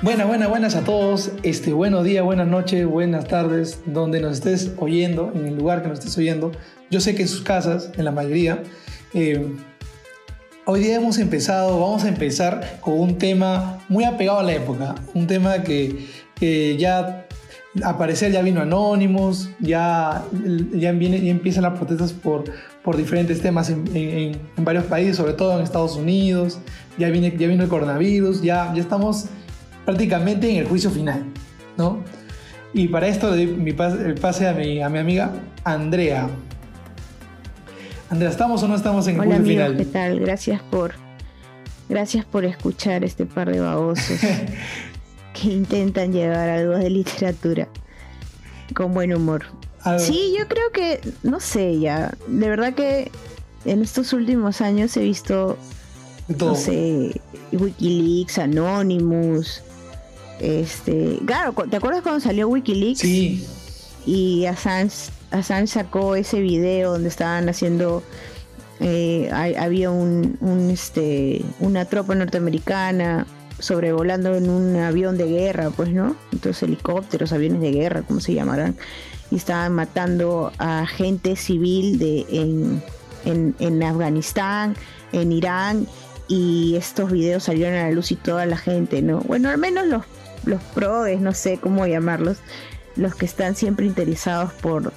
Buenas, buenas, buenas a todos. Este, buenos días, buenas noches, buenas tardes, donde nos estés oyendo, en el lugar que nos estés oyendo. Yo sé que en sus casas, en la mayoría. Eh, hoy día hemos empezado, vamos a empezar con un tema muy apegado a la época. Un tema que, ya aparecer ya vino Anonymous, ya, ya, viene, ya empiezan las protestas por, por diferentes temas en, en, en, varios países, sobre todo en Estados Unidos, ya, viene, ya vino el coronavirus, ya, ya estamos prácticamente en el juicio final, ¿no? Y para esto le doy mi pase, el pase a mi, a mi amiga Andrea. Andrea, ¿estamos o no estamos en el Hola, juicio amigos, final? ¿qué tal? Gracias por, gracias por escuchar este par de babosos que intentan llevar algo de literatura con buen humor. Algo- Sí, yo creo que, no sé ya, de verdad que en estos últimos años he visto, todo. no sé, Wikileaks, Anonymous, este, claro, ¿te acuerdas cuando salió Wikileaks? Sí, y Assange, Assange sacó ese video donde estaban haciendo eh, hay- había un, un, este una tropa norteamericana sobrevolando en un avión de guerra pues no entonces helicópteros aviones de guerra como se llamarán y estaban matando a gente civil de en, en, en Afganistán en Irán y estos videos salieron a la luz y toda la gente no bueno al menos los los proes no sé cómo llamarlos los que están siempre interesados por,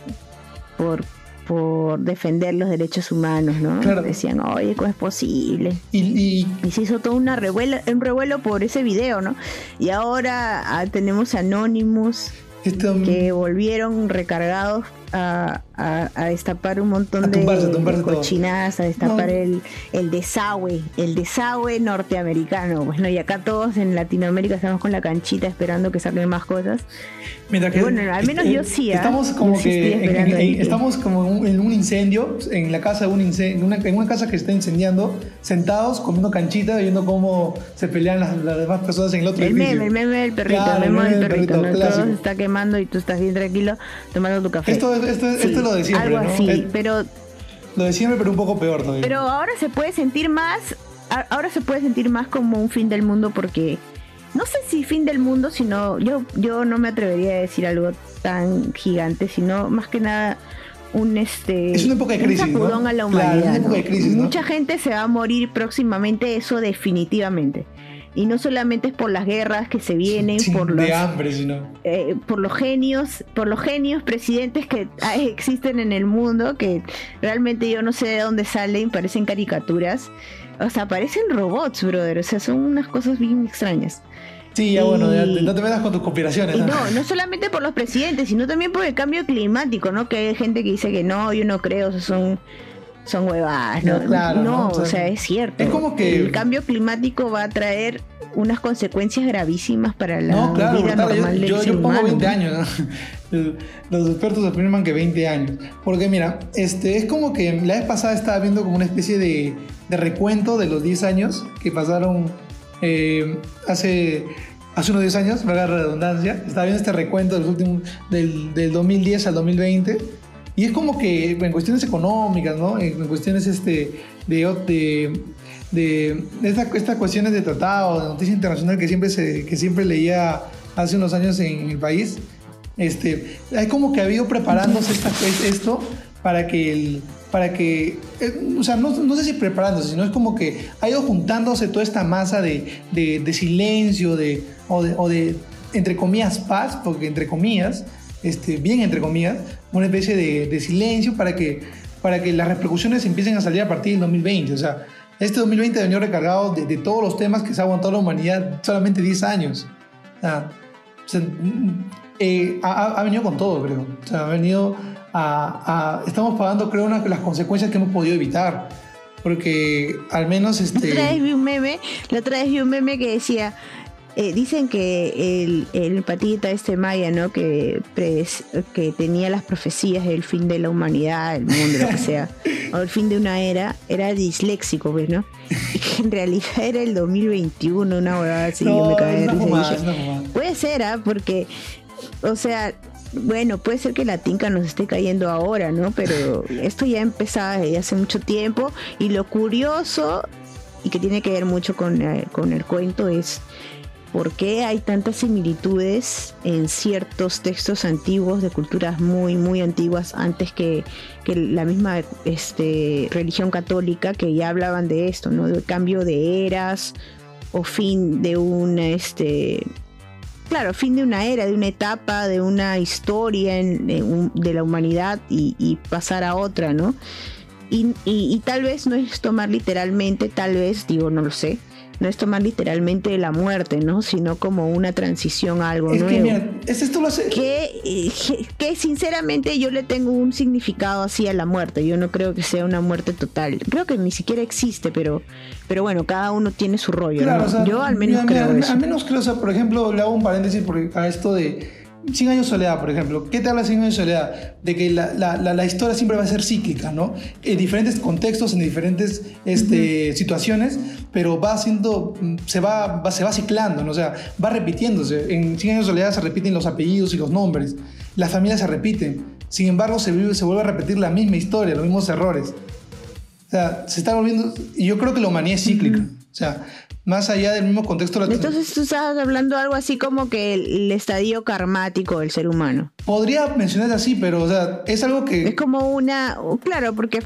por, por defender los derechos humanos, ¿no? Claro. Decían, oye, ¿cómo es posible? y, y Y se hizo todo una revuela, un revuelo por ese video, ¿no? Y ahora ah, tenemos Anonymous esto, que volvieron recargados a, a- a destapar un montón A tumbarse, de, tumbarse de todo. cochinadas, a destapar No. el, el desagüe, el desagüe norteamericano. Pues no, y acá todos en Latinoamérica estamos con la canchita esperando que saquen más cosas. Que, Bueno, al menos yo sí, ¿ah? Estamos como que en- en- en- estamos como en un, en un incendio en la casa de un incendio, en una, en una casa que está incendiando, sentados comiendo canchita, viendo cómo se pelean las, las demás personas en el otro El edificio. meme, el meme del perrito, Claro, el meme del perrito, ¿no? clásico. Todo se está quemando y tú estás bien tranquilo tomando tu café. Esto, esto, esto Sí, es lo de siempre, Algo ¿no? así, Es- pero, Lo de siempre, pero un poco peor todavía. pero ahora se puede sentir más, ahora se puede sentir más como un fin del mundo porque no sé si fin del mundo, sino yo, yo no me atrevería a decir algo tan gigante, sino más que nada un este Es una época de un crisis, ¿no? sacudón a la Claro, es humanidad. una época ¿no? de crisis, ¿no? Mucha gente se va a morir próximamente, eso definitivamente. Y no solamente es por las guerras que se vienen, por los de hambre, sino. eh, por los genios, por los genios presidentes que ah, existen en el mundo, que realmente yo no sé de dónde salen, parecen caricaturas. O sea, parecen robots, brother. O sea, son unas cosas bien extrañas. Sí, ya bueno, ya no te metas con tus conspiraciones. ¿no? no, no solamente por los presidentes, sino también por el cambio climático, ¿no? Que hay gente que dice que no, yo no creo, o sea, son, son huevadas, ¿no? No, claro, no, ¿no? o O sea, sea, es cierto. es como que- El cambio climático va a traer unas consecuencias gravísimas para la No, claro, vida brutal. normal Yo, del yo, ser yo pongo humano, 20 ¿no? años. ¿no? Los expertos afirman que 20 años. Porque mira, este, es como que la vez pasada estaba viendo como una especie de, de recuento de los 10 años que pasaron eh, hace, hace unos 10 años, valga la redundancia. Estaba viendo este recuento de los últimos, del, del 2010 al 2020. Y es como que en cuestiones económicas, ¿no? En cuestiones este, de, de, de esta- estas cuestiones de tratado, de noticia internacional que siempre, se, que siempre leía hace unos años en el país, este, hay como que ha habido preparándose esta, es- esto para que el, para que, eh, o sea, no, no sé si preparándose, sino es como que ha ido juntándose toda esta masa de, de, de silencio, de, o, de, o de, entre comillas, paz, porque entre comillas, este, bien entre comillas, una especie de, de silencio para que, para que las repercusiones empiecen a salir a partir del 2020. O sea, este 2020 ha venido recargado de, de todos los temas que se ha aguantado la humanidad solamente 10 años. O sea, mm, eh, ha, ha venido con todo, creo. O sea, ha venido a... a- estamos pagando, creo, una, las consecuencias que hemos podido evitar. Porque al menos La otra vez este... vi un meme, la otra vez vi un meme que decía, eh, dicen que el, el patita este maya, ¿no? Que, pres- que tenía las profecías del fin de la humanidad, el mundo, lo que sea, o el fin de una era, era disléxico, pues, ¿no? Y que en realidad era el 2021, una huevada así, yo me es una fumada. Puede ser, ¿ah? Porque, o sea, bueno, puede ser que la tinca nos esté cayendo ahora, ¿no? Pero esto ya empezaba desde hace mucho tiempo y lo curioso y que tiene que ver mucho con, eh, con el cuento es por qué hay tantas similitudes en ciertos textos antiguos de culturas muy, muy antiguas, antes que, la misma este, religión católica, que ya hablaban de esto, ¿no? Del cambio de eras o fin de un, este, claro, fin de una era, de una etapa, de una historia de la humanidad y, pasar a otra, ¿no? y, tal vez no es tomar literalmente, tal vez, digo, no lo sé, no es tomar literalmente la muerte, ¿no? Sino como una transición a algo es nuevo. Que, mira, es esto lo hace... que, que, sinceramente yo le tengo un significado así a la muerte. Yo no creo que sea una muerte total. Creo que ni siquiera existe, pero, pero bueno, cada uno tiene su rollo. yo al menos creo Al menos creo, o sea, por ejemplo, le hago un paréntesis porque a esto de 100 años de soledad, por ejemplo. ¿Qué te habla 100 años de soledad? De que la, la, la, historia siempre va a ser cíclica, ¿no? En diferentes contextos, en diferentes este, situaciones, pero va haciendo, se va, se va ciclando, ¿no? O sea, va repitiéndose. En 100 años de soledad se repiten los apellidos y los nombres. Las familias se repiten. Sin embargo, se, se vuelve a repetir la misma historia, los mismos errores. O sea, se está volviendo... Y yo creo que la humanidad es cíclica. O sea, más allá del mismo contexto. Entonces tú estás hablando algo así como que el, estadio karmático del ser humano. Podría mencionar así, pero o sea, es algo que... Es como una, claro, porque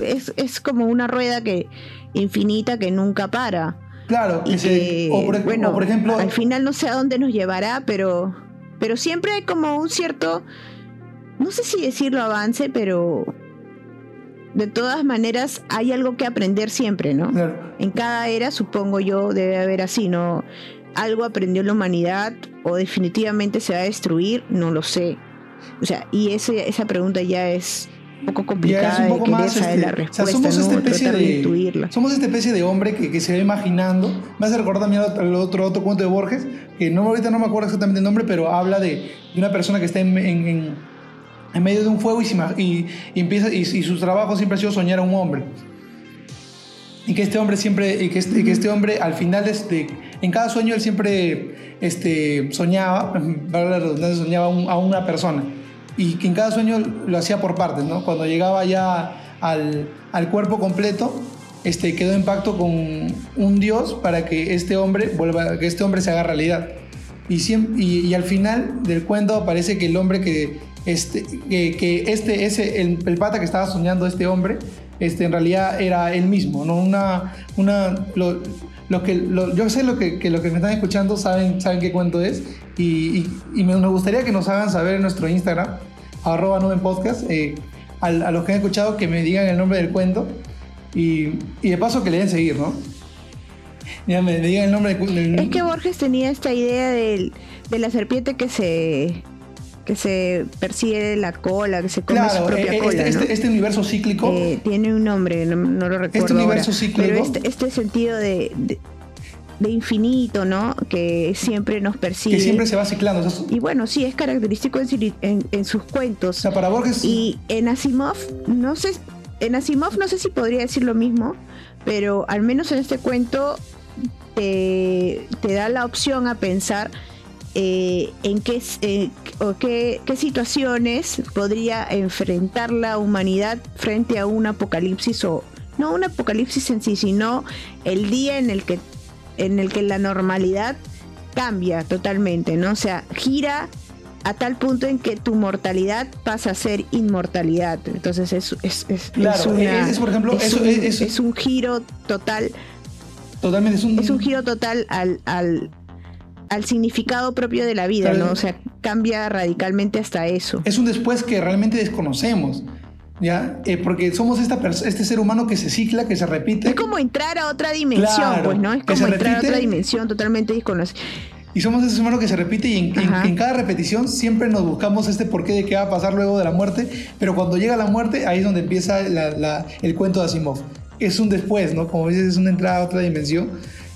es, es como una rueda que infinita que nunca para. Claro, y que, o, por, bueno, por ejemplo... Al final no sé a dónde nos llevará, pero, pero siempre hay como un cierto, no sé si decirlo avance, pero de todas maneras hay algo que aprender siempre, ¿no? En cada era, supongo yo, debe haber así, ¿no? Algo aprendió la humanidad o definitivamente se va a destruir, no lo sé. O sea, y ese, esa pregunta ya es un poco complicada de querer saber este, la respuesta, somos esta especie de, Somos esta especie de hombre que, que, se va imaginando. Me hace recordar también el otro, otro cuento de Borges, que no, ahorita no me acuerdo exactamente el nombre, pero habla de, una persona que está en en medio de un fuego y, empieza, y, su trabajo siempre ha sido soñar a un hombre. Y que este hombre siempre, y que este, que este hombre al final, este, en cada sueño él siempre este, soñaba, la redundancia, soñaba a una persona. Y que en cada sueño lo hacía por partes, ¿no? Cuando llegaba ya al, al cuerpo completo, este, quedó en pacto con un Dios para que este hombre vuelva, que este hombre se haga realidad. Y, y, y, al final del cuento aparece que el hombre que, este, que este, ese, el, pata que estaba soñando este hombre, este, en realidad era él mismo, ¿no? Una, una, lo, lo que, yo sé lo que, que, lo que me están escuchando saben, saben qué cuento es y, y, me, nos gustaría que nos hagan saber en nuestro Instagram, arroba nube podcast, eh, a, a, los que han escuchado que me digan el nombre del cuento y, y de paso que le den seguir, ¿no? Ya me, digan el nombre del, Es que Borges tenía esta idea de, de la serpiente que se que se persigue la cola, que se come su propia eh, cola. Este, este, universo cíclico. Eh, tiene un nombre, no, lo recuerdo. Este universo cíclico. Pero este, este sentido de, de, infinito, ¿no? Que siempre nos persigue. Que siempre se va ciclando. y bueno, sí, es característico en, en, sus cuentos. O sea, para Borges. Y en Asimov, no sé. En Asimov no sé si podría decir lo mismo, pero al menos en este cuento te, te da la opción a pensar eh, en qué, eh, o qué, situaciones podría enfrentar la humanidad frente a un apocalipsis o no un apocalipsis en sí, sino el día en el que en el que la normalidad cambia totalmente, ¿no? O sea, gira a tal punto en que tu mortalidad pasa a ser inmortalidad. Entonces es, es, es, por ejemplo, es, un, giro total. Totalmente es un, es un giro total al, al, al significado propio de la vida, ¿no? O sea, cambia radicalmente hasta eso. Es un después que realmente desconocemos. ¿Ya? Eh, porque somos esta este ser humano que se cicla, que se repite. Es como entrar a otra dimensión, pues, ¿no? Es como entrar a otra dimensión totalmente desconocida. Y somos ese ser humano que se repite y en, cada repetición siempre nos buscamos este porqué de qué va a pasar luego de la muerte, pero cuando llega la muerte ahí es donde empieza el cuento de Asimov. Es un después, ¿no? Como dices, es una entrada a otra dimensión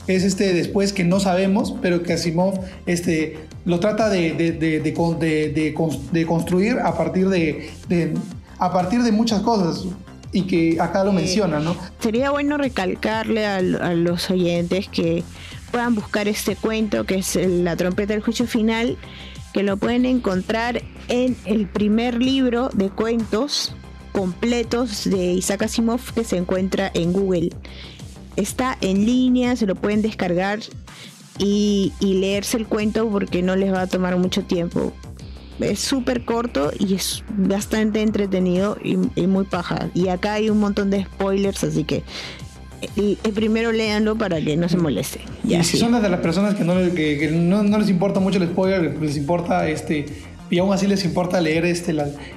es este después que no sabemos, pero que Asimov este, lo trata de, de, construir a partir de, a partir de muchas cosas y que acá lo menciona, ¿no? Sería bueno recalcarle a, los oyentes que puedan buscar este cuento que es La trompeta del juicio final, que lo pueden encontrar en el primer libro de cuentos completos de Isaac Asimov que se encuentra en Google está en línea, se lo pueden descargar y, leerse el cuento porque no les va a tomar mucho tiempo. Es súper corto y es bastante entretenido y, muy paja. Y acá hay un montón de spoilers, así que y, primero léanlo para que no se moleste. Y, si son de las personas que, no, que, no, no, les importa mucho el spoiler, les importa este y aún así les importa leer este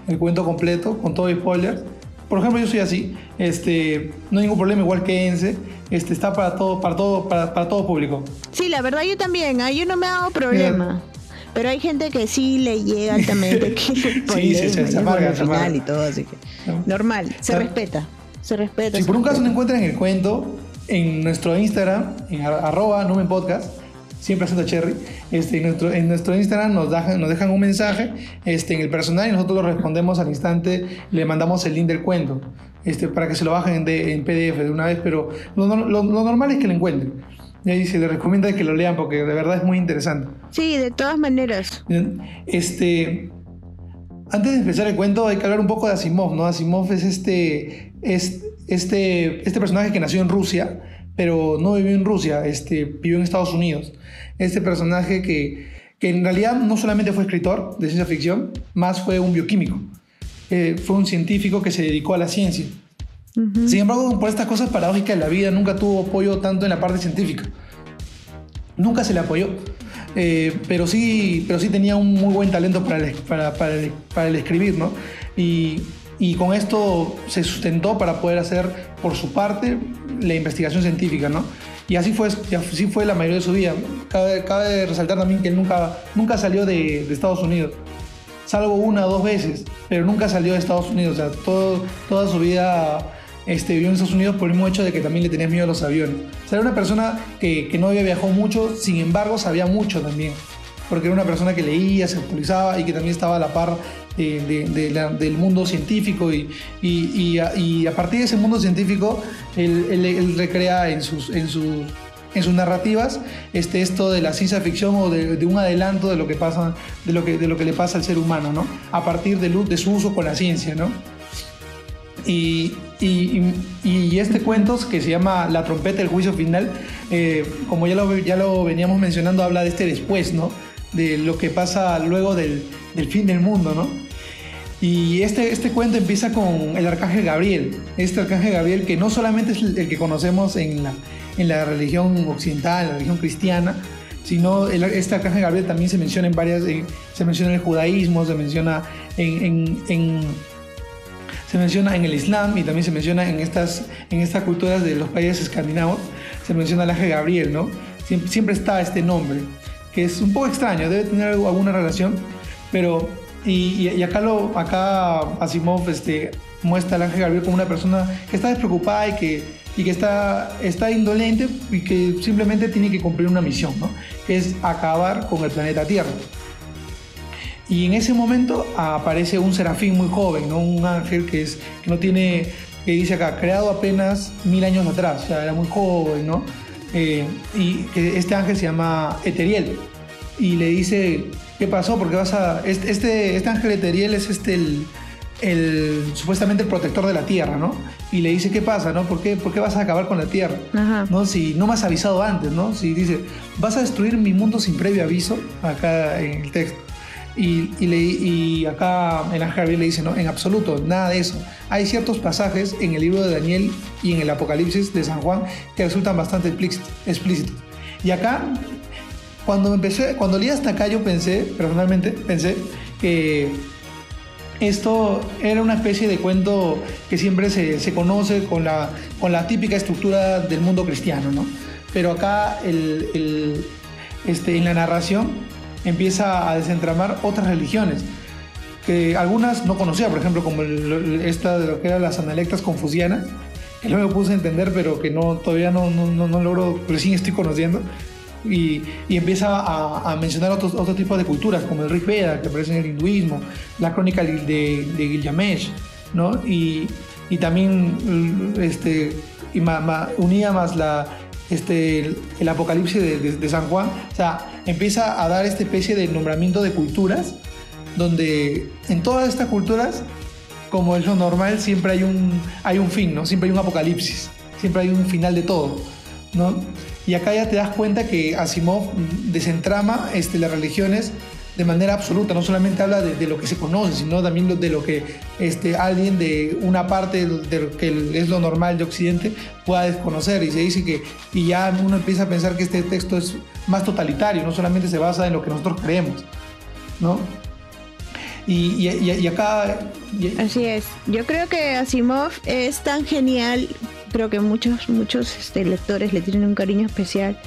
el cuento completo con todo spoiler. Por ejemplo, yo soy así, este, no hay ningún problema, igual que Ense, este, está para todo, para todo, para, para todo público. Sí, la verdad yo también, a yo no me ha dado problema. Pero hay gente que sí le llega altamente que sí, sí, se, amarga, se y todo, así que normal, se respeta, se respeta. Si por un caso no encuentran el cuento en nuestro Instagram, en arroba Numen Podcast, siempre haciendo Cherry, este, en, nuestro, en nuestro Instagram nos, dejan, nos dejan un mensaje este, en el personal y nosotros lo respondemos al instante, le mandamos el link del cuento este, para que se lo bajen de, en PDF de una vez, pero lo, normal es que lo encuentren. Y ahí se les recomienda que lo lean porque de verdad es muy interesante. Sí, de todas maneras. Este, antes de empezar el cuento hay que hablar un poco de Asimov, ¿no? Asimov es este, es, este, este personaje que nació en Rusia, pero no vivió en Rusia, este, vivió en Estados Unidos. Este personaje que, que en realidad no solamente fue escritor de ciencia ficción, más fue un bioquímico. Eh, fue un científico que se dedicó a la ciencia. Sin embargo, por estas cosas paradójicas de la vida, nunca tuvo apoyo tanto en la parte científica. Nunca se le apoyó. Eh, pero, sí, pero sí tenía un muy buen talento para el, para, para el, para el escribir, ¿no? Y, y con esto se sustentó para poder hacer por su parte la investigación científica, ¿no? Y así fue, así fue la mayoría de su vida. Cabe, cabe resaltar también que él nunca, nunca salió de, de, Estados Unidos, salvo una o dos veces, pero nunca salió de Estados Unidos. O sea, todo, toda su vida este, vivió en Estados Unidos por el mismo hecho de que también le tenía miedo a los aviones. O sea, era una persona que, que no había viajado mucho, sin embargo sabía mucho también porque era una persona que leía, se actualizaba y que también estaba a la par del mundo científico y, y, a, partir de ese mundo científico él, recrea en sus, en, sus, en sus narrativas este, esto de la ciencia ficción o de, un adelanto de lo, que pasa, de, lo que, de lo que le pasa al ser humano, ¿no? a partir de, su uso con la ciencia. ¿no? Y, y, este cuento que se llama La trompeta del juicio final, eh, como ya lo, ya lo veníamos mencionando, habla de este después, ¿no? De lo que pasa luego del, fin del mundo, ¿no? Y este, este cuento empieza con el arcángel Gabriel, este arcángel Gabriel que no solamente es el que conocemos en la, en la religión occidental, en la religión cristiana, sino este arcángel Gabriel también se menciona en varias, se menciona en el judaísmo, se menciona en, en, se menciona en el Islam y también se menciona en estas, en estas culturas de los países escandinavos, se menciona el ángel Gabriel, ¿no? Siempre está este nombre que es un poco extraño, debe tener alguna relación, pero y, acá, lo, acá Asimov este, muestra al ángel Gabriel como una persona que está despreocupada y que, y que está, está indolente y que simplemente tiene que cumplir una misión, ¿no? que es acabar con el planeta Tierra. Y en ese momento aparece un serafín muy joven, ¿no? un ángel que, es, que no tiene, que dice acá, creado apenas mil años atrás, o sea, era muy joven, ¿no? Eh, y que este ángel se llama Eteriel y le dice, ¿qué pasó? Porque vas a... Este, este, este ángel Eteriel es este el, supuestamente el protector de la tierra, ¿no? Y le dice, ¿qué pasa? ¿no? ¿Por, qué, ¿Por qué vas a acabar con la tierra? ¿No? Si no me has avisado antes, ¿no? Si dice, vas a destruir mi mundo sin previo aviso, acá en el texto. Y, y, le, y acá el ángel Gabriel le dice, no, en absoluto, nada de eso. Hay ciertos pasajes en el libro de Daniel y en el Apocalipsis de San Juan que resultan bastante explícitos. Y acá, cuando empecé, cuando leí hasta acá, yo pensé, personalmente, pensé que esto era una especie de cuento que siempre se, se conoce con la, con la típica estructura del mundo cristiano, ¿no? Pero acá el, el, este, en la narración empieza a desentramar otras religiones que algunas no conocía, por ejemplo, como esta de lo que eran las analectas confucianas, que no me puse a entender, pero que no, todavía no, no, no, logro, recién estoy conociendo. Y, y empieza a, mencionar otros, otro tipo de culturas, como el Rig Veda, que aparece en el hinduismo, la crónica de, de Gilgamesh, ¿no? Y, y también este, y unía más la, este, el, Apocalipsis de, de, San Juan, o sea, empieza a dar esta especie de nombramiento de culturas, donde en todas estas culturas, como es lo normal, siempre hay un, hay un fin, ¿no? Siempre hay un apocalipsis, siempre hay un final de todo, ¿no? Y acá ya te das cuenta que Asimov desentrama este, las religiones de manera absoluta, no solamente habla de, lo que se conoce, sino también de lo que este, alguien de una parte de lo que es lo normal de Occidente pueda desconocer. Y se dice que, y ya uno empieza a pensar que este texto es más totalitario, no solamente se basa en lo que nosotros creemos, ¿no? Y, y, acá... Así es, yo creo que Asimov es tan genial, creo que muchos, muchos este, lectores le tienen un cariño especial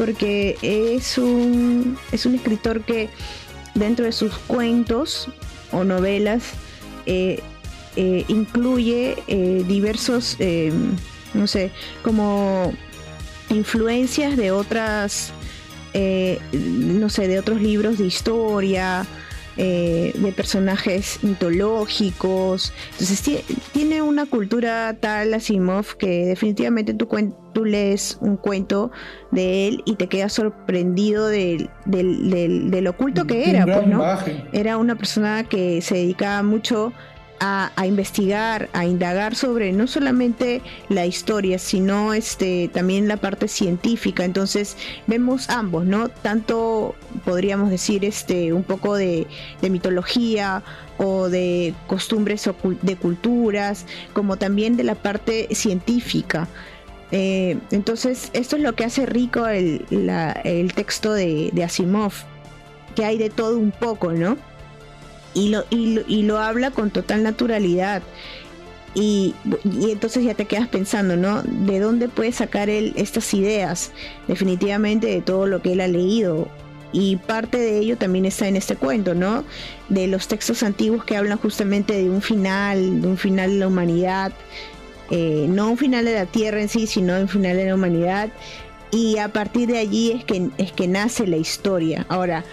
porque es un, es un escritor que dentro de sus cuentos o novelas eh, eh, incluye eh, diversos, no sé, como influencias de otras, no sé, de otros libros de historia, de personajes mitológicos. Entonces tiene una cultura tal Asimov que definitivamente tu, tú lees un cuento de él y te quedas sorprendido del, del, oculto que era. Pues, ¿no? Era una persona que se dedicaba mucho a, investigar, a indagar sobre no solamente la historia, sino este también la parte científica. Entonces vemos ambos, ¿no? Tanto podríamos decir este un poco de, de mitología o de costumbres de culturas, como también de la parte científica. Eh, entonces, esto es lo que hace rico el, texto de, Asimov, que hay de todo un poco, ¿no? Y lo, y lo, habla con total naturalidad. Y, entonces ya te quedas pensando, ¿no? ¿De dónde puede sacar él estas ideas? Definitivamente de todo lo que él ha leído. Y parte de ello también está en este cuento, ¿no? De los textos antiguos que hablan justamente de un final, de un final de la humanidad, eh, no un final de la Tierra en sí, sino un final de la humanidad. Y a partir de allí es que, es que nace la historia. Ahora,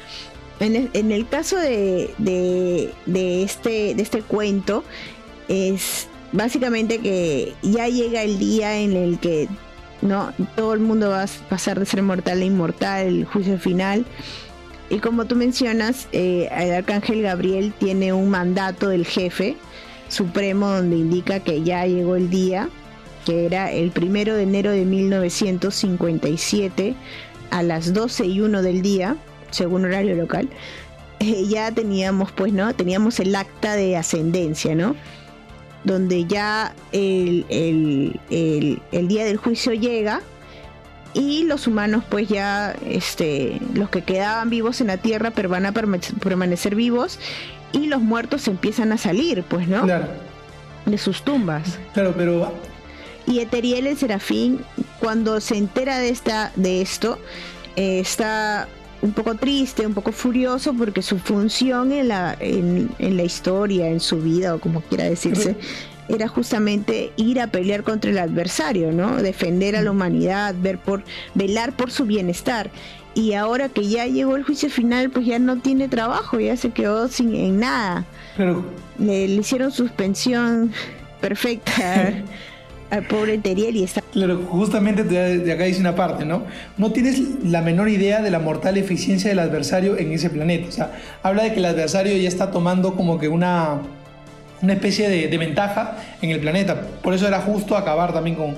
en el, caso de, de, este, de este cuento, es básicamente que ya llega el día en el que no todo el mundo va a pasar de ser mortal a inmortal, el juicio final. Y como tú mencionas, eh, el arcángel Gabriel tiene un mandato del jefe Supremo donde indica que ya llegó el día, que era el primero de enero de 1957 a las 12 y 1 del día, según horario local. Eh, ya teníamos, pues, ¿no? Teníamos el acta de ascendencia, ¿no? Donde ya el, el día del juicio llega y los humanos pues ya este los que quedaban vivos en la tierra pero van a permanecer vivos y los muertos empiezan a salir, pues, ¿no? Claro. De sus tumbas. Claro, pero y Eteriel el Serafín cuando se entera de esta de esto eh, está un poco triste, un poco furioso porque su función en la en, la historia, en su vida o como quiera decirse, era justamente ir a pelear contra el adversario, ¿no? Defender a la humanidad, ver por velar por su bienestar y ahora que ya llegó el juicio final, pues ya no tiene trabajo, ya se quedó sin en nada. Le, hicieron suspensión perfecta al pobre Teriel y está. Claro, justamente de acá dice una parte, ¿no? No tienes la menor idea de la mortal eficiencia del adversario en ese planeta. O sea, habla de que el adversario ya está tomando como que una, una especie de, de ventaja en el planeta. Por eso era justo acabar también con,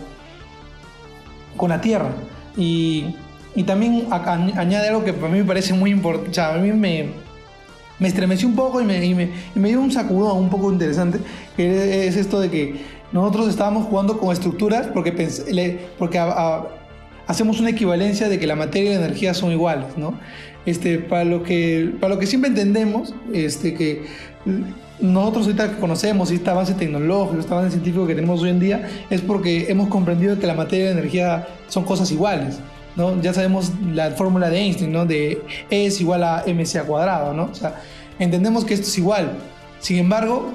con la Tierra. Y y también añade algo que para mí me parece muy importante, o sea, a mí me, me estremeció un poco y me, y me, dio un sacudón un poco interesante, que es esto de que nosotros estábamos jugando con estructuras porque, porque hacemos una equivalencia de que la materia y la energía son iguales, ¿no? Este, para, lo que, para lo que siempre entendemos, este, que nosotros ahorita que conocemos este avance tecnológico, este avance científico que tenemos hoy en día, es porque hemos comprendido que la materia y la energía son cosas iguales. Ya sabemos la fórmula de Einstein, ¿no? De E es igual a mc cuadrado, ¿no? O sea, entendemos que esto es igual. Sin embargo,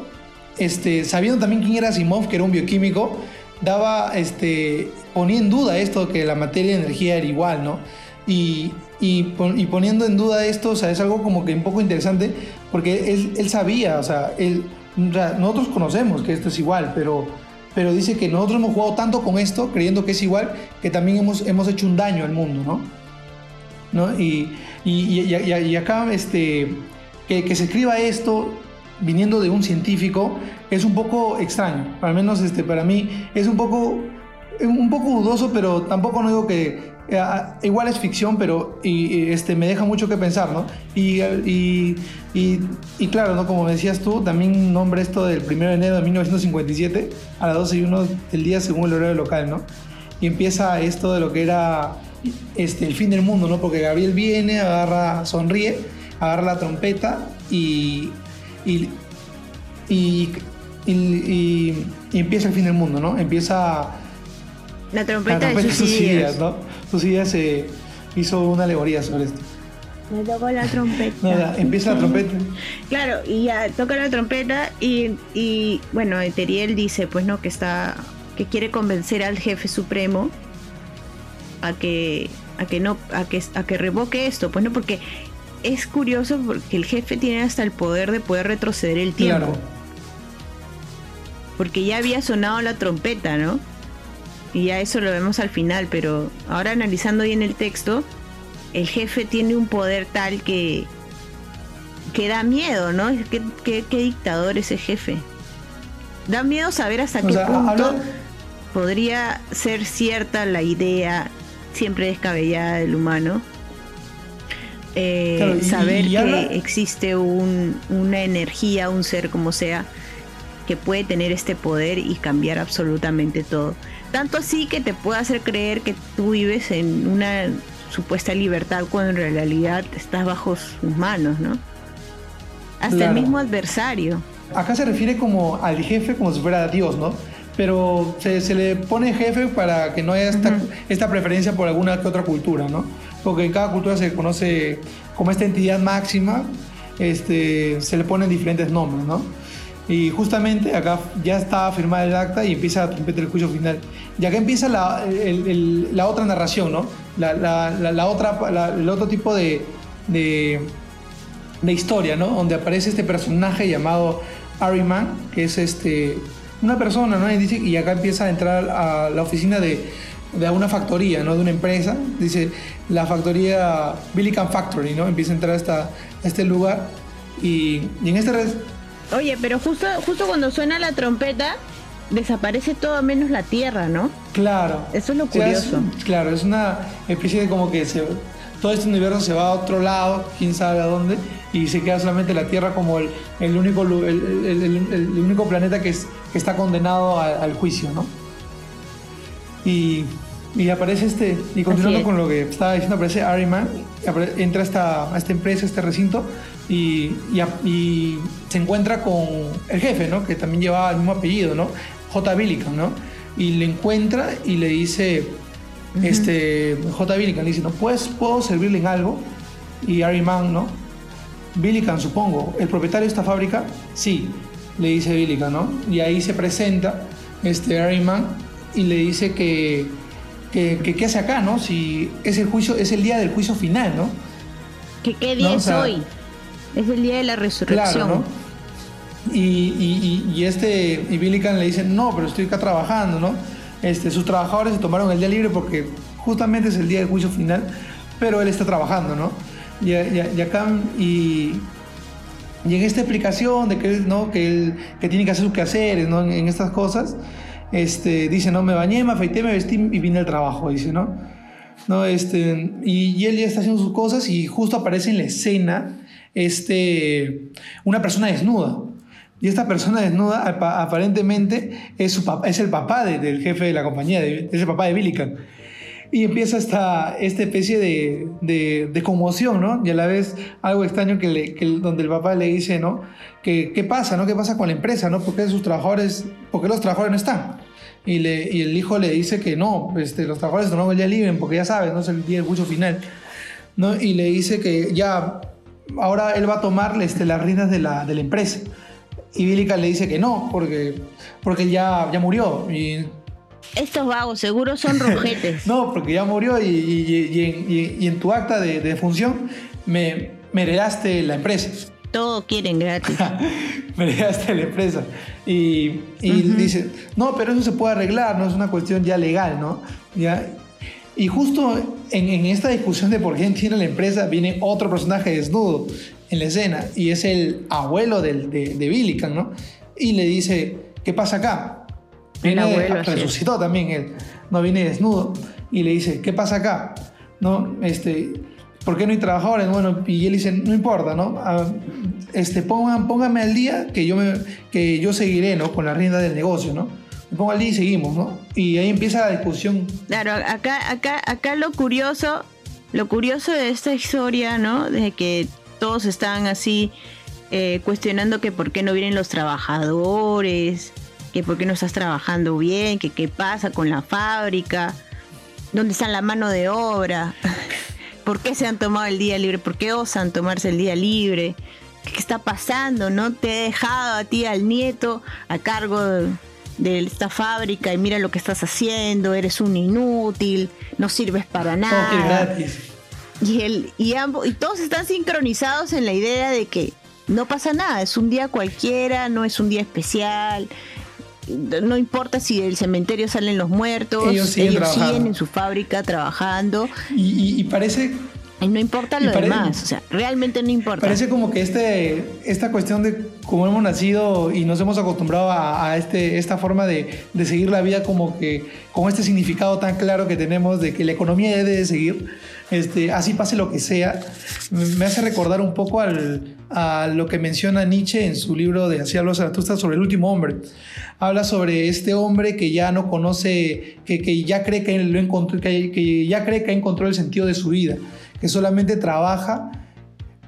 este, sabiendo también quién era Simov, que era un bioquímico, daba, este, ponía en duda esto que la materia y energía era igual, ¿no? Y, y, poniendo en duda esto, o sea, es algo como que un poco interesante, porque él, él sabía, o sea, él, nosotros conocemos que esto es igual, pero pero dice que nosotros hemos jugado tanto con esto, creyendo que es igual, que también hemos, hemos hecho un daño al mundo, ¿no? ¿No? Y, y, y, acá, este, que, se escriba esto viniendo de un científico es un poco extraño, al menos este, para mí es un poco, un poco dudoso, pero tampoco no digo que, eh, ah, igual es ficción, pero y, este, me deja mucho que pensar, ¿no? Y, y, y, claro, ¿no? Como decías tú, también nombre esto del 1 de enero de 1957 a las 12 y 1 del día según el horario local, ¿no? Y empieza esto de lo que era este, el fin del mundo, ¿no? Porque Gabriel viene, agarra, sonríe, agarra la trompeta y, y, y, empieza el fin del mundo, ¿no? Empieza... La trompeta, de sus, ideas. ¿no? Ideas se hizo una alegoría sobre esto. Me tocó la trompeta. empieza la trompeta. Claro, y ya toca la trompeta y, y bueno, Eteriel dice pues no que está que quiere convencer al jefe supremo a que a que no a que a que revoque esto, pues no porque es curioso porque el jefe tiene hasta el poder de poder retroceder el tiempo. Porque ya había sonado la trompeta, ¿no? Y ya eso lo vemos al final, pero ahora analizando bien el texto, el jefe tiene un poder tal que que da miedo, ¿no? ¿Qué, qué, dictador ese jefe? Da miedo saber hasta qué punto podría ser cierta la idea siempre descabellada del humano. Eh, saber que existe una energía, un ser como sea, que puede tener este poder y cambiar absolutamente todo. Tanto así que te puede hacer creer que tú vives en una supuesta libertad cuando en realidad estás bajo sus manos, ¿no? Hasta el mismo adversario. Acá se refiere como al jefe como si fuera Dios, ¿no? pero se, le pone jefe para que no haya esta, preferencia por alguna que otra cultura, ¿no? Porque en cada cultura se conoce como esta entidad máxima, este, se le ponen diferentes nombres, ¿no? Y justamente acá ya está firmada el acta y empieza a trompetar el juicio final. Y acá empieza la, la otra narración, ¿no? La, la otra, el otro tipo de, de, historia, ¿no? Donde aparece este personaje llamado Ariman, que es este una persona, ¿no? Y, dice, y acá empieza a entrar a la oficina de, de una factoría, ¿no? De una empresa. Dice, la factoría Billican Factory, ¿no? Empieza a entrar hasta este lugar y, y en este... Oye, pero justo, justo cuando suena la trompeta, desaparece todo menos la tierra, ¿no? Claro. Eso es lo curioso. claro, es una especie de como que se, todo este universo se va a otro lado, quién sabe a dónde, y se queda solamente la Tierra como el, el único, el, el, único planeta que, es, que está condenado al juicio, ¿no? Y, y, aparece este, y continuando con lo que estaba diciendo, aparece Ariman, entra a esta, a esta empresa, a este recinto, y, y, se encuentra con el jefe, ¿no? Que también lleva el mismo apellido, ¿no? J. Billican, ¿no? Y le encuentra y le dice este, J. Billican le dice, ¿no? Pues, ¿puedo servirle en algo? Y Harry Mann, ¿no? Billican, supongo, ¿el propietario de esta fábrica? Sí, le dice Billican, ¿no? Y ahí se presenta este Harry Mann y le dice que, que, ¿qué hace acá, no? Si es el juicio, es el día del juicio final, ¿no? ¿Que qué día es hoy? Es el día de la resurrección. Claro, ¿no? Y, y, y, este, y Billican le dice, no, pero estoy acá trabajando, ¿no? Este, sus trabajadores se tomaron el día libre porque justamente es el día del juicio final, pero él está trabajando, ¿no? Y, acá, y, y, en esta explicación de que ¿no? que él que tiene que hacer sus quehaceres, ¿no? En, estas cosas, este, dice, no, me bañé, me afeité, me vestí y vine al trabajo, dice, ¿no? ¿No? Este, y, y, él ya está haciendo sus cosas y justo aparece en la escena este, una persona desnuda. Y esta persona desnuda aparentemente es, su papá, es el papá del jefe de la compañía, es el papá de Billican. Y empieza esta, esta especie de, de, conmoción, ¿no? Y a la vez algo extraño que, le, donde el papá le dice, ¿no? Que, ¿Qué pasa, no? ¿Qué pasa con la empresa, no? ¿Por qué sus trabajadores, por los trabajadores no están? Y, le, y el hijo le dice que no, este, los trabajadores no el día libre porque ya sabes, no es el día del juicio final. ¿no? Y le dice que ya, ahora él va a tomar este, las riendas de la, de la empresa. Y Billican le dice que no, porque, porque ya, ya murió. Y... Estos vagos seguro son rojetes. no, porque ya murió y, y, y en, tu acta de, de función me, me, heredaste la empresa. Todo quieren gratis. me heredaste la empresa. Y, dice, no, pero eso se puede arreglar, no es una cuestión ya legal, ¿no? ¿Ya? Y justo en, en, esta discusión de por qué tiene la empresa viene otro personaje desnudo en la escena y es el abuelo de, de Billican, ¿no? Y le dice, ¿qué pasa acá? Viene, resucitó también él, no viene desnudo. y le dice, ¿qué pasa acá? ¿No? Este, ¿Por qué no hay trabajadores? Bueno, y él dice, no importa, ¿no? Ah, este, pongan, póngame al día que yo, me, que yo seguiré, ¿no? Con la rienda del negocio, ¿no? Pongo al día y seguimos, ¿no? Y ahí empieza la discusión. Claro, acá, acá, acá lo curioso, lo curioso de esta historia, ¿no? De que todos están así eh, cuestionando que por qué no vienen los trabajadores, que por qué no estás trabajando bien, que qué pasa con la fábrica, dónde está la mano de obra, por qué se han tomado el día libre, por qué osan tomarse el día libre, qué está pasando, ¿no? Te he dejado a ti, al nieto, a cargo de, esta fábrica y mira lo que estás haciendo, eres un inútil, no sirves para nada. Y, el, y, ambos, y todos están sincronizados en la idea de que no pasa nada, es un día cualquiera, no es un día especial, no importa si del cementerio salen los muertos, ellos siguen, en su fábrica trabajando. Y, parece... Y no importa lo demás, o sea, realmente no importa. Parece como que este, esta cuestión de cómo hemos nacido y nos hemos acostumbrado a, este, esta forma de, de, seguir la vida como que con este significado tan claro que tenemos de que la economía debe de seguir, este, así pase lo que sea, me hace recordar un poco al, a lo que menciona Nietzsche en su libro de Hacia los Zaratustra sobre el último hombre. Habla sobre este hombre que ya no conoce, que, que ya cree que, lo encontró, que, ya cree que encontró el sentido de su vida, que solamente trabaja,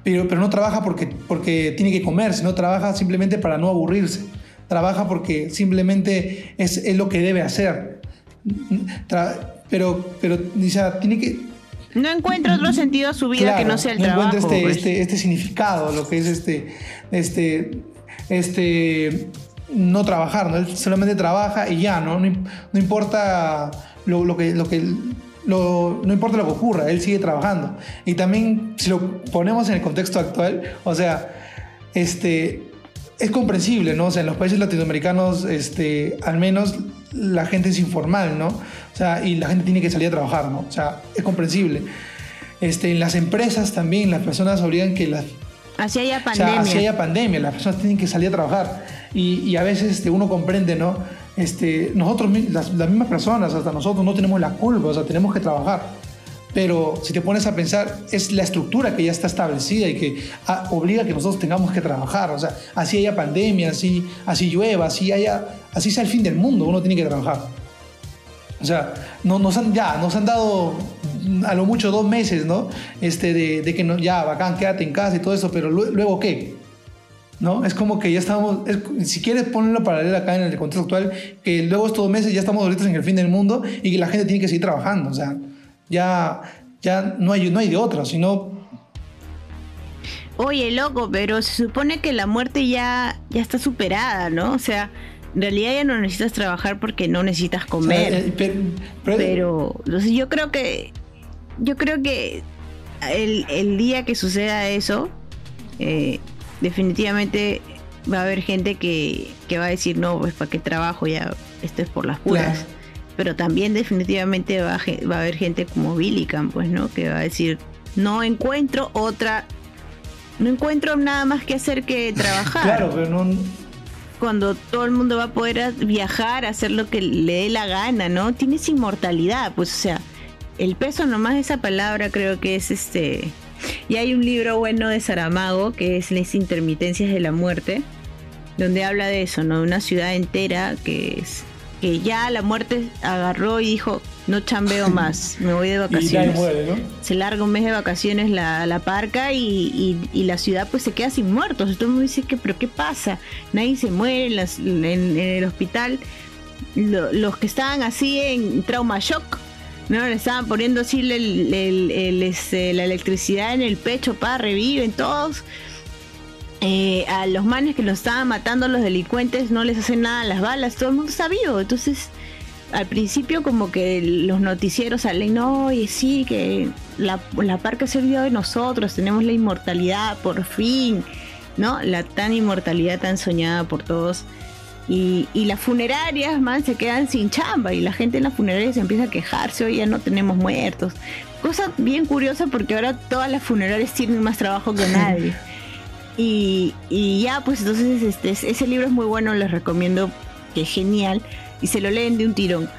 pero, pero no trabaja porque, porque tiene que comer, sino trabaja simplemente para no aburrirse. Trabaja porque simplemente es, es lo que debe hacer. pero, pero dice, tiene que, no encuentra otro sentido a su vida que no sea el no trabajo. Encuentra este, pues. este, este, significado, lo que es este, este, este, no trabajar, ¿no? Él solamente trabaja y ya, ¿no? No, importa lo, lo, que, lo que lo, no importa lo que ocurra, él sigue trabajando. Y también, si lo ponemos en el contexto actual, o sea, este, es comprensible, ¿no? O sea, en los países latinoamericanos, este, al menos la gente es informal, ¿no? O sea, y la gente tiene que salir a trabajar, ¿no? O sea, es comprensible. Este, en las empresas también las personas obligan que las... Así haya pandemia. O sea, así haya pandemia, las personas tienen que salir a trabajar. Y, y a veces este, uno comprende, ¿no? Este, nosotros, las, las mismas personas, hasta nosotros no tenemos la culpa, o sea, tenemos que trabajar pero si te pones a pensar, es la estructura que ya está establecida y que ah, obliga a que nosotros tengamos que trabajar. O sea, así haya pandemia, así, así llueva, así, haya, así sea el fin del mundo, uno tiene que trabajar. O sea, no, nos han, ya, nos han dado a lo mucho dos meses, ¿no? Este, de, que no, ya, bacán, quédate en casa y todo eso, pero luego, ¿qué? ¿No? Es como que ya estamos, si quieres ponerlo paralelo acá en el contexto actual, que luego estos meses ya estamos ahorita en el fin del mundo y que la gente tiene que seguir trabajando, o sea, ya, ya no, hay, no hay de otra, sino... Oye, loco, pero se supone que la muerte ya, ya está superada, ¿no? O sea, en realidad ya no necesitas trabajar porque no necesitas comer. Eh, pero, yo creo que yo creo que el, día que suceda eso, eh, definitivamente va a haber gente que, va a decir, no, pues para qué trabajo, ya esto es por las puras pero también definitivamente va a, va a haber gente como Billican, pues, ¿no? Que va a decir, no encuentro otra, no encuentro nada más que hacer que trabajar. claro, pero no... Cuando todo el mundo va a poder viajar, hacer lo que le dé la gana, ¿no? Tienes inmortalidad, pues, o sea, el peso nomás de esa palabra creo que es este... Y hay un libro bueno de Saramago que es Las intermitencias de la muerte, donde habla de eso, ¿no? Una ciudad entera que es que ya la muerte agarró y dijo, no chambeo más, me voy de vacaciones. Se larga un mes de vacaciones la, la parca y, la ciudad pues se queda sin muertos. Entonces uno dice que, pero ¿qué pasa? Nadie se muere en, el hospital. los que estaban así en trauma shock, ¿no? Le estaban poniendo así este, la electricidad en el pecho, para reviven todos. Eh, a los manes que los estaban matando los delincuentes no les hacen nada las balas, todo el mundo está vivo. Entonces, al principio como que los noticieros salen, no, y sí, que la, la parca se olvidó de nosotros, tenemos la inmortalidad, por fin, ¿no? La tan inmortalidad tan soñada por todos. Y, y, las funerarias, man, se quedan sin chamba y la gente en las funerarias se empieza a quejarse, hoy ya no tenemos muertos. Cosa bien curiosa porque ahora todas las funerarias tienen más trabajo que nadie. Y, ya, pues entonces este, ese libro es muy bueno, les recomiendo, que es genial, y se lo leen de un tirón.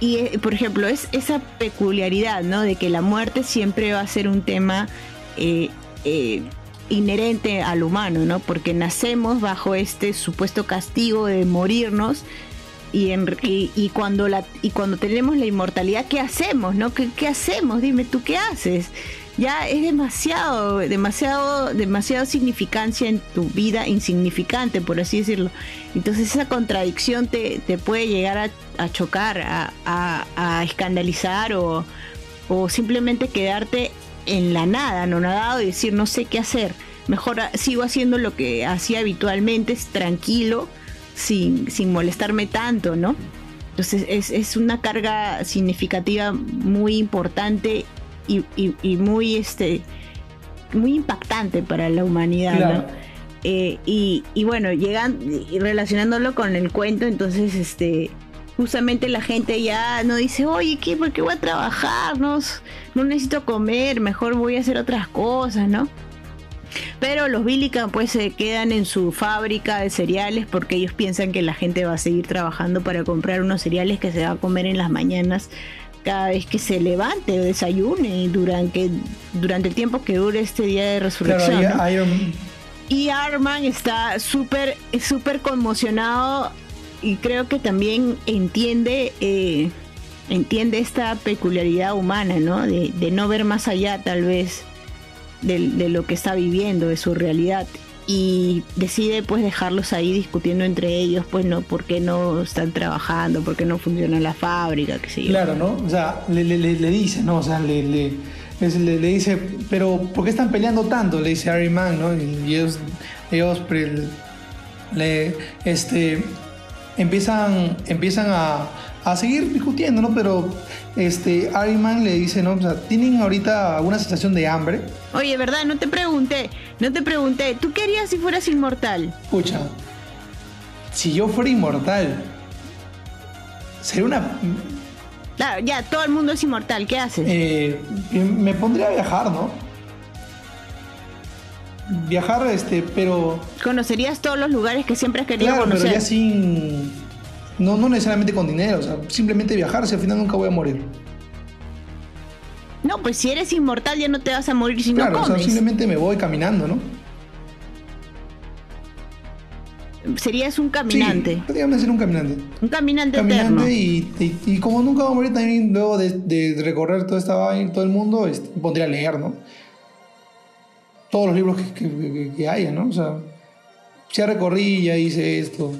y eh, por ejemplo, es esa peculiaridad, ¿no? De que la muerte siempre va a ser un tema eh, eh, inherente al humano, ¿no? Porque nacemos bajo este supuesto castigo de morirnos y, cuando la y cuando tenemos la inmortalidad, ¿qué hacemos, no? ¿Qué, ¿Qué hacemos? Dime tú, ¿qué haces? ya es demasiado, demasiado, demasiado significancia en tu vida, insignificante, por así decirlo. Entonces esa contradicción te, puede llegar a, chocar, a, escandalizar o, simplemente quedarte en la nada, no nadado y decir no sé qué hacer. Mejor sigo haciendo lo que hacía habitualmente, tranquilo, sin, sin molestarme tanto, ¿no? Entonces es, es una carga significativa muy importante y, muy este muy impactante para la humanidad eh, y, bueno llegando y relacionándolo con el cuento entonces este justamente la gente ya no dice oye ¿qué? ¿por qué voy a trabajar? No, no necesito comer mejor voy a hacer otras cosas ¿no? Pero los Billican pues se quedan en su fábrica de cereales porque ellos piensan que la gente va a seguir trabajando para comprar unos cereales que se va a comer en las mañanas cada vez que se levante o desayune durante, durante el tiempo que dure este día de resurrección. Y Arman está súper súper conmocionado y creo que también entiende eh, entiende esta peculiaridad humana, ¿no? De, no ver más allá tal vez de, de, lo que está viviendo, de su realidad y decide pues dejarlos ahí discutiendo entre ellos, pues no, por qué no están trabajando, por qué no funciona la fábrica, qué sé yo. Claro, ¿no? O sea, le, le, le dice, ¿no? O sea, le, le, le, dice, pero ¿por qué están peleando tanto? Le dice Harry Mann, ¿no? Y ellos, ellos le, este, empiezan, empiezan a, a seguir discutiendo, ¿no? Pero este, Ariman le dice, ¿no? O sea, ¿tienen ahorita alguna sensación de hambre? Oye, ¿verdad? No te pregunté, no te pregunté, ¿tú qué harías si fueras inmortal? Escucha, si yo fuera inmortal, sería una... Claro, ya, todo el mundo es inmortal, ¿qué haces? Eh, me pondría a viajar, ¿no? Viajar, este, pero... ¿Conocerías todos los lugares que siempre has querido claro, conocer? pero ya sin no, no necesariamente con dinero, o sea, simplemente viajar, si al final nunca voy a morir. No, pues si eres inmortal ya no te vas a morir si no comes. O sea, simplemente me voy caminando, ¿no? Serías un caminante. Sí, ser un caminante. Un caminante, caminante Y, y, como nunca voy a morir también luego de, recorrer toda esta vaina, todo el mundo, este, pondría a leer, ¿no? Todos los libros que, que, haya, ¿no? O sea, ya recorrí, ya hice esto.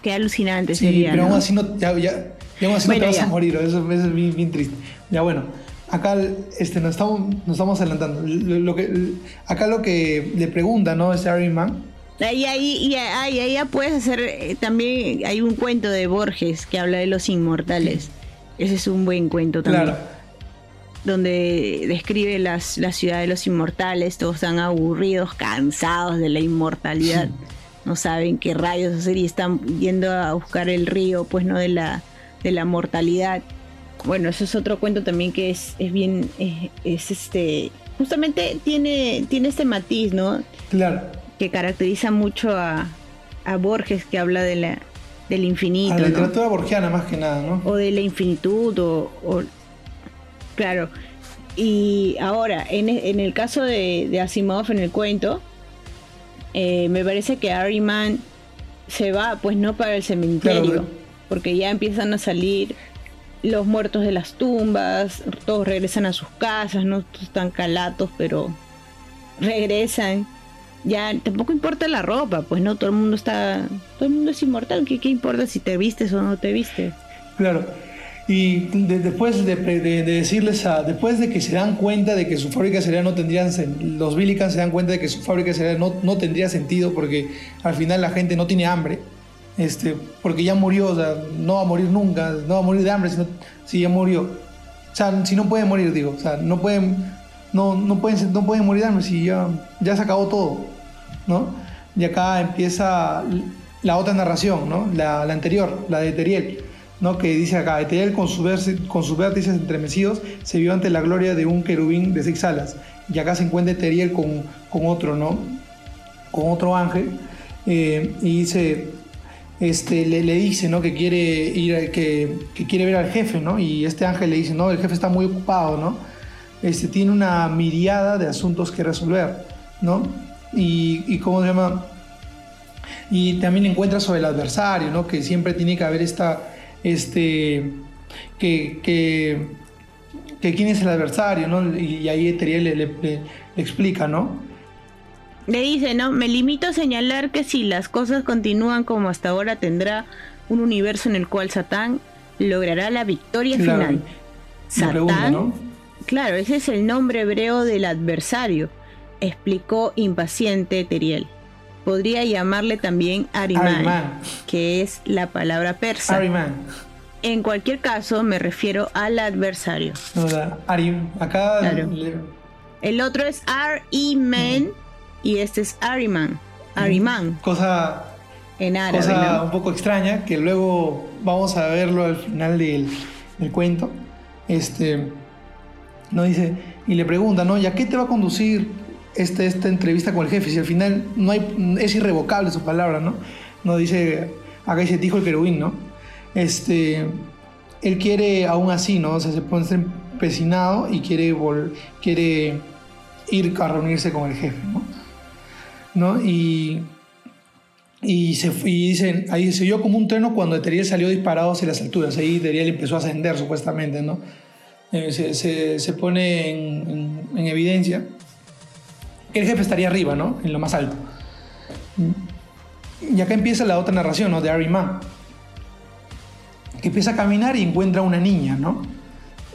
Qué alucinante sería. Pero aún así no, ya, ya, aún así no te vas a morir, eso, es bien, triste. Ya bueno, acá este, nos, estamos, nos estamos adelantando. Lo, que, acá lo que le pregunta, ¿no? Este Harry Man. Ahí, ahí, ahí, ahí, ya puedes hacer, eh, también hay un cuento de Borges que habla de los inmortales. Ese es un buen cuento también. Claro. Donde describe las, la ciudad de los inmortales, todos están aburridos, cansados de la inmortalidad no saben qué rayos hacer y están yendo a buscar el río, pues no de la, de la mortalidad. Bueno, eso es otro cuento también que es, es bien, es, este, justamente tiene, tiene este matiz, ¿no? Claro. Que caracteriza mucho a, a Borges, que habla de la, del infinito. A la literatura borgiana más que nada, ¿no? O de la infinitud, o, claro. Y ahora, en, en el caso de, de Asimov, en el cuento, eh, me parece que Ariman se va, pues no para el cementerio, porque ya empiezan a salir los muertos de las tumbas, todos regresan a sus casas, no están calatos, pero regresan. Ya tampoco importa la ropa, pues no, todo el mundo está, todo el mundo es inmortal, ¿qué, qué importa si te vistes o no te vistes? Claro, y después de, decirles a, después de que se dan cuenta de que su fábrica cereal no tendrían, los Billican se dan cuenta de que su fábrica cereal no, no tendría sentido porque al final la gente no tiene hambre, este, porque ya murió, o sea, no va a morir nunca, no va a morir de hambre sino, si ya murió. O sea, si no pueden morir, digo, o sea, no pueden, no, no pueden, no pueden morir de hambre si ya, ya se acabó todo, ¿no? Y acá empieza la otra narración, ¿no? La, la anterior, la de Teriel ¿no? que dice acá, Eteriel con, sus vértices entremecidos se vio ante la gloria de un querubín de seis alas. Y acá se encuentra Eteriel con, otro, ¿no? Con otro ángel. Eh, y dice, este, le, le, dice ¿no? que, quiere ir, que, que, quiere ver al jefe, ¿no? Y este ángel le dice, no, el jefe está muy ocupado, ¿no? Este, tiene una miriada de asuntos que resolver, ¿no? Y, y ¿cómo se llama? Y también encuentra sobre el adversario, ¿no? Que siempre tiene que haber esta, este, que, que, que quién es el adversario, ¿no? Y, ahí Eteriel le, le, le explica, ¿no? Le dice, ¿no? Me limito a señalar que si las cosas continúan como hasta ahora tendrá un universo en el cual Satán logrará la victoria claro. final. Satán, pregunta, ¿no? claro, ese es el nombre hebreo del adversario, explicó impaciente Teriel. Podría llamarle también Ariman. que es la palabra persa. En cualquier caso, me refiero al adversario. No, la- Arim. Acá. Claro. le- El otro es Ar-Iman y este es Ariman. Ariman cosa en árabe, cosa ¿no? un poco extraña que luego vamos a verlo al final del, del cuento. Este. No dice. Y le pregunta, ¿no? ¿Y a qué te va a conducir este, esta entrevista con el jefe? Si al final no hay, es irrevocable su palabra, ¿no? No dice. Acá dice, dijo el querubín, ¿no? Este. Él quiere aún así, ¿no? O sea, se pone empecinado y quiere, vol- quiere ir a reunirse con el jefe, ¿no? ¿No? Y. Y, se, y dicen, ahí se oyó como un trueno cuando Eteriel salió disparado hacia las alturas. Ahí Eteriel empezó a ascender supuestamente, ¿no? Eh, se, se- se pone en, en- en evidencia el jefe estaría arriba, ¿no? En lo más alto. Y acá empieza la otra narración, ¿no? De Arima. Que empieza a caminar y encuentra a una niña, ¿no?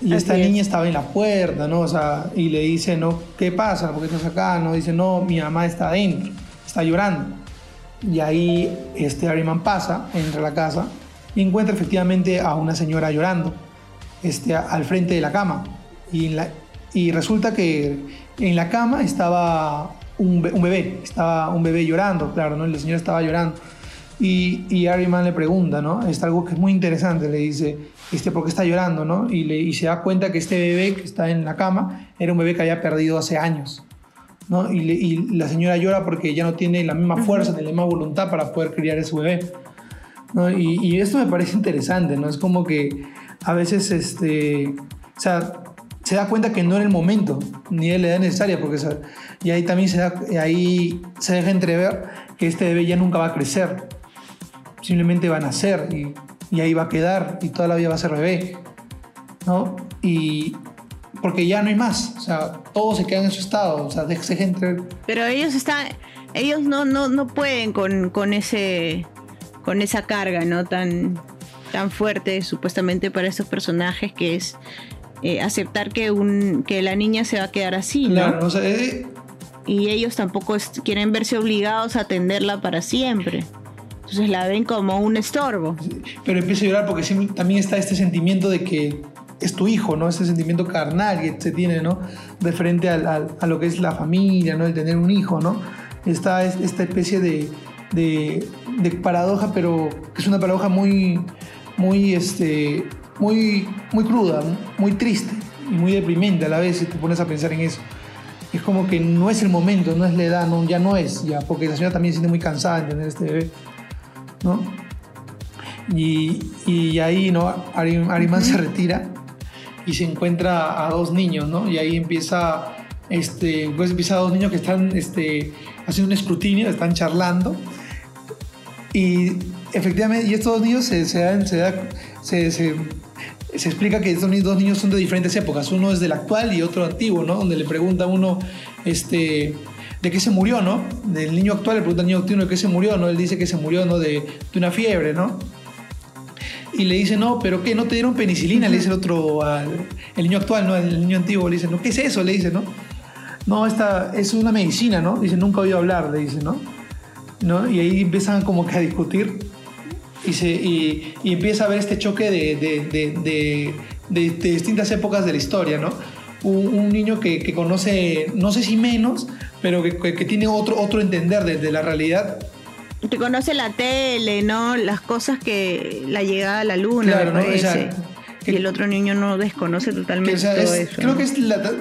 Y Así esta es. niña estaba en la puerta, ¿no? O sea, y le dice, ¿no? ¿Qué pasa? ¿Por qué estás acá? No, dice, no, mi mamá está adentro, está llorando. Y ahí este Ariman pasa, entra a la casa y encuentra efectivamente a una señora llorando este, al frente de la cama. Y, en la- y resulta que en la cama estaba un, be- un bebé, estaba un bebé llorando, claro, ¿no? Y la señora estaba llorando. Y, y Ariman le pregunta, ¿no? Es algo que es muy interesante, le dice, este, ¿por qué está llorando, no? Y, le, y se da cuenta que este bebé que está en la cama era un bebé que había perdido hace años. ¿no? Y, le- y la señora llora porque ya no tiene la misma fuerza ni la misma voluntad para poder criar a su bebé. ¿no? Y, y esto me parece interesante, ¿no? Es como que a veces, este, o sea, se da cuenta que no era el momento ni era la edad necesaria, porque, y ahí también se, ahí se deja entrever que este bebé ya nunca va a crecer, simplemente va a nacer y, y ahí va a quedar y toda la vida va a ser bebé, ¿no? Y porque ya no hay más, o sea, todos se quedan en su estado, o sea, se deja entrever Pero ellos están, ellos no, no, no pueden con, con ese, con esa carga, ¿no? Tan, tan fuerte supuestamente para estos personajes que es eh, aceptar que un, que la niña se va a quedar así, ¿no? Claro, o sea, eh, Y ellos tampoco quieren verse obligados a atenderla para siempre. Entonces la ven como un estorbo. pero empieza a llorar porque siempre- también está este sentimiento de que es tu hijo, ¿no? Este sentimiento carnal que se tiene, ¿no? De frente al- al- a lo que es la familia, ¿no? El tener un hijo, ¿no? Está es- esta especie de, de, de paradoja, pero es una paradoja muy, muy, este, muy, muy cruda, muy triste y muy deprimente a la vez si te pones a pensar en eso. Es como que no es el momento, no es la edad, no, ya no es, ya, porque la señora también se siente muy cansada de tener este bebé, ¿no? Y, y ahí, ¿no? Ari- Ariman se retira y se encuentra a dos niños, ¿no? Y ahí empieza, este, pues empieza a dos niños que están este, haciendo un escrutinio, están charlando. Y efectivamente, y estos dos niños se, se, dan- se, da- se, se- explica que estos dos niños son de diferentes épocas. Uno es del actual y otro antiguo, ¿no? Donde le pregunta a uno, este, de qué se murió, ¿no? Del niño actual le pregunta al niño antiguo de qué se murió, ¿no? Él dice que se murió, ¿no? De, de una fiebre, ¿no? Y le dice, no, pero ¿qué? ¿No te dieron penicilina? Le dice el otro, el niño actual, ¿no? El niño antiguo le dice, ¿no? ¿Qué es eso? Le dice, ¿no? No, esta es una medicina, ¿no? Dice, nunca he oído hablar, le dice, ¿no? ¿No? Y ahí empiezan como que a discutir y, se, y, y empieza a haber este choque de, de, de, de- distintas épocas de la historia, ¿no? Un, un niño que, que conoce, no sé si menos, pero que, que- tiene otro, otro entender de, la realidad. Que conoce la tele, ¿no? Las cosas que la llegada a la luna, Claro, ¿no? O sea, parece. que- y el otro niño no desconoce totalmente o sea, todo es- eso. creo ¿no? que es la-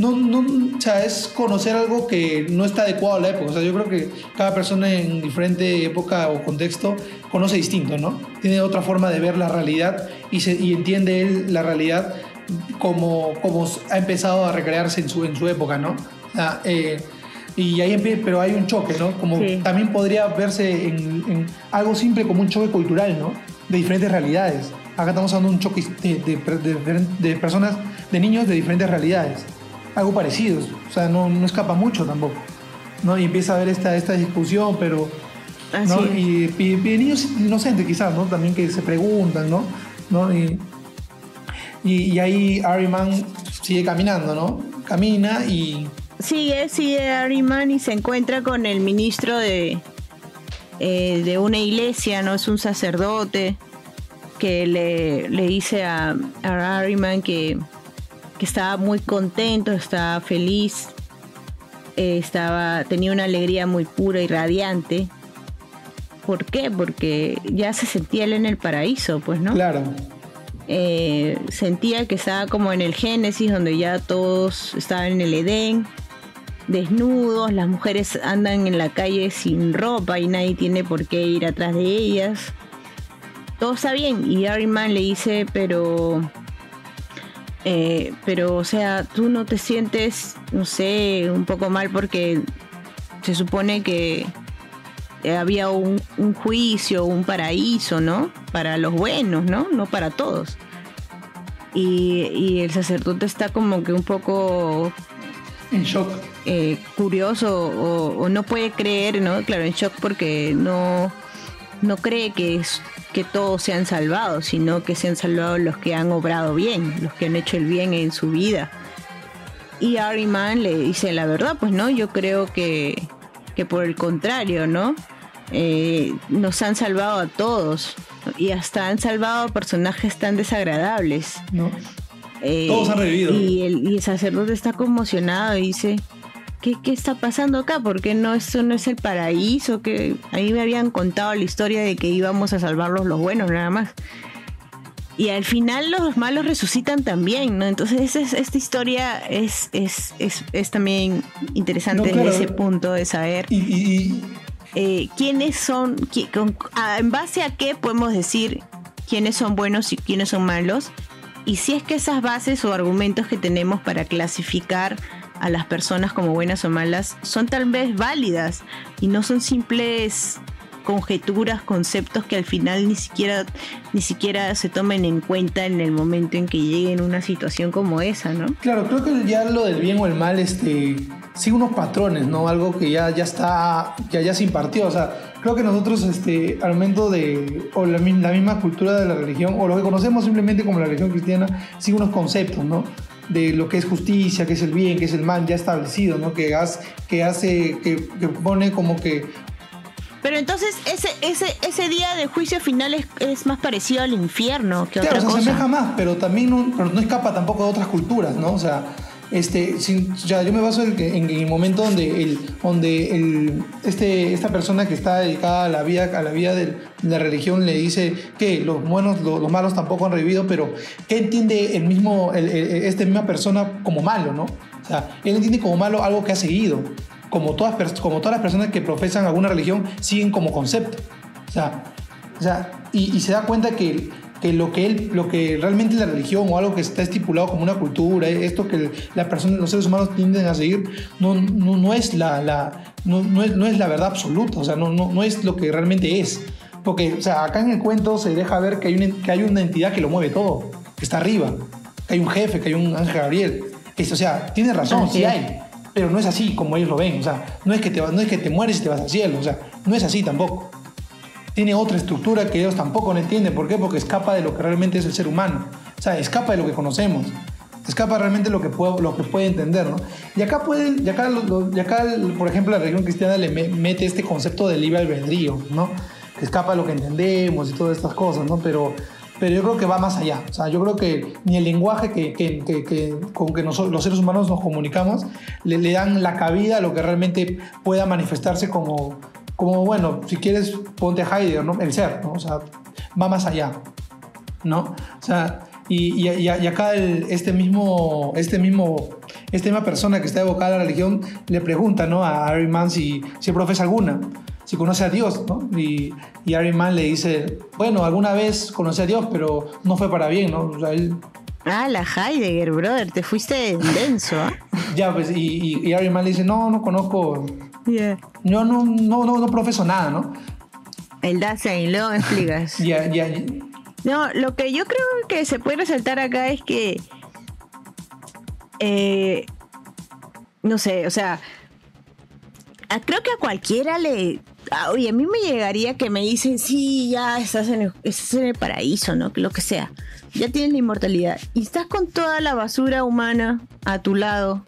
no, no, o sea, es conocer algo que no está adecuado a la época. O sea, yo creo que cada persona en diferente época o contexto conoce distinto, ¿no? Tiene otra forma de ver la realidad y, se, y entiende él la realidad como, como ha empezado a recrearse en su, en su época, ¿no? Eh, y ahí pero hay un choque, ¿no? Como también podría verse en, algo simple como un choque cultural, ¿no? De diferentes realidades. Acá estamos hablando de un choque de, de, personas, de niños de diferentes realidades. Algo parecido, o sea, no, no escapa mucho tampoco. ¿no? Y empieza a haber esta, esta discusión, pero... ¿no? Y, y, niños inocentes quizás, ¿no? También que se preguntan, ¿no? ¿no? Y, y, ahí Ariman sigue caminando, ¿no? Camina y... Sigue, sigue Ariman y se encuentra con el ministro de, eh, de una iglesia, ¿no? Es un sacerdote que le, le dice a, a Ariman que, que estaba muy contento, estaba feliz, eh, estaba, tenía una alegría muy pura y radiante. ¿Por qué? Porque ya se sentía él en el paraíso, pues, ¿no? Claro. Eh, sentía que estaba como en el Génesis, donde ya todos estaban en el Edén, desnudos, las mujeres andan en la calle sin ropa y nadie tiene por qué ir atrás de ellas. Todo está bien. Y Ariman le dice, pero... Eh, pero, o sea, tú no te sientes, no sé, un poco mal porque se supone que había un, juicio, un paraíso, ¿no? Para los buenos, ¿no? No para todos. Y, el sacerdote está como que un poco... En shock. Eh, curioso o, no puede creer, ¿no? Claro, en shock porque no, no cree que, es, que todos sean salvados, sino que sean salvados los que han obrado bien, los que han hecho el bien en su vida. Y Ariman le dice la verdad, pues no, yo creo que, que por el contrario, ¿no? Eh, nos han salvado a todos y hasta han salvado a personajes tan desagradables. ¿No? Eh, todos han revivido. Y el, sacerdote está conmocionado y dice, ¿qué, ¿qué, está pasando acá? Porque no, esto no es el paraíso, que ahí me habían contado la historia de que íbamos a salvarlos los buenos nada más. Y al final los malos resucitan también, ¿no? Entonces esta historia es, es, es, es también interesante en ese punto de saber. Y, eh, quiénes son, en base a qué podemos decir quiénes son buenos y quiénes son malos, y si es que esas bases o argumentos que tenemos para clasificar a las personas como buenas o malas son tal vez válidas y no son simples conjeturas, conceptos que al final ni siquiera, ni siquiera se tomen en cuenta en el momento en que lleguen a una situación como esa, ¿no? Claro, creo que ya lo del bien o el mal este, sigue unos patrones, ¿no? Algo que ya, ya está, que ya se impartió. O sea, creo que nosotros, este, al momento de, o la, misma cultura de la religión, o lo que conocemos simplemente como la religión cristiana, sigue unos conceptos, ¿no? De lo que es justicia, que es el bien, que es el mal ya establecido, ¿no? Que, que hace, que, que, pone como que pero entonces ese, ese, ese día de juicio final es, más parecido al infierno que claro, otra cosa. se asemeja más, pero también no, pero no escapa tampoco de otras culturas, ¿no? O sea, este, ya yo me baso en, en, el momento donde, el, donde el, este, esta persona que está dedicada a la vida, a la vida de la religión le dice que los buenos, los, malos tampoco han revivido, pero ¿qué entiende el mismo, el, esta misma persona como malo, ¿no? O sea, él entiende como malo algo que ha seguido como todas, como todas las personas que profesan alguna religión, siguen como concepto. O sea, o sea y, se da cuenta que, que, lo que él, lo que realmente la religión o algo que está estipulado como una cultura, esto que la persona, los seres humanos tienden a seguir, no, no, no es, la, la no, no, es, no, es, la verdad absoluta, o sea, no, no, no es lo que realmente es. Porque, o sea, acá en el cuento se deja ver que hay, una, que hay una entidad que lo mueve todo, que está arriba, que hay un jefe, que hay un ángel Gabriel. Que, o sea, tiene razón, sí hay pero no es así como ellos lo ven. O sea, no es que te, no es que te mueres y te vas al cielo. O sea, no es así tampoco. Tiene otra estructura que ellos tampoco entienden. ¿Por qué? Porque escapa de lo que realmente es el ser humano. O sea, escapa de lo que conocemos. Escapa realmente lo que puede, lo que puede entender, ¿no? Y acá, puede, y acá, y acá, por ejemplo, la religión cristiana le mete este concepto de libre albedrío, ¿no? Que escapa de lo que entendemos y todas estas cosas, ¿no? Pero pero yo creo que va más allá. O sea, yo creo que ni el lenguaje que, que, que, con que nosotros, los seres humanos nos comunicamos le, le, dan la cabida a lo que realmente pueda manifestarse como, como bueno, si quieres, ponte Heidegger, ¿no? El ser, ¿no? O sea, va más allá, ¿no? O sea, y, y, y acá el, este mismo, este mismo esta misma persona que está evocada a la religión le pregunta ¿no? a Harry Mann si, si profesa alguna, si conoce a Dios. ¿no? Y, y Harry Mann le dice, bueno, alguna vez conocí a Dios, pero no fue para bien. ¿no? O sea, él, Ah, la Heidegger, brother, te fuiste denso. ¿ah? ya, pues, y, y, y Harry Mann le dice, no, no conozco, Yeah. yo no, no, no, no profeso nada, ¿no? El Dasein, luego me explicas. Ya, ya, No, lo que yo creo que se puede resaltar acá es que. eh, no sé, o sea. creo que a cualquiera le. a- Oye, a mí me llegaría que me dicen, sí, ya estás en el, estás en el paraíso, ¿no? Lo que sea. Ya tienes la inmortalidad. Y estás con toda la basura humana a tu lado.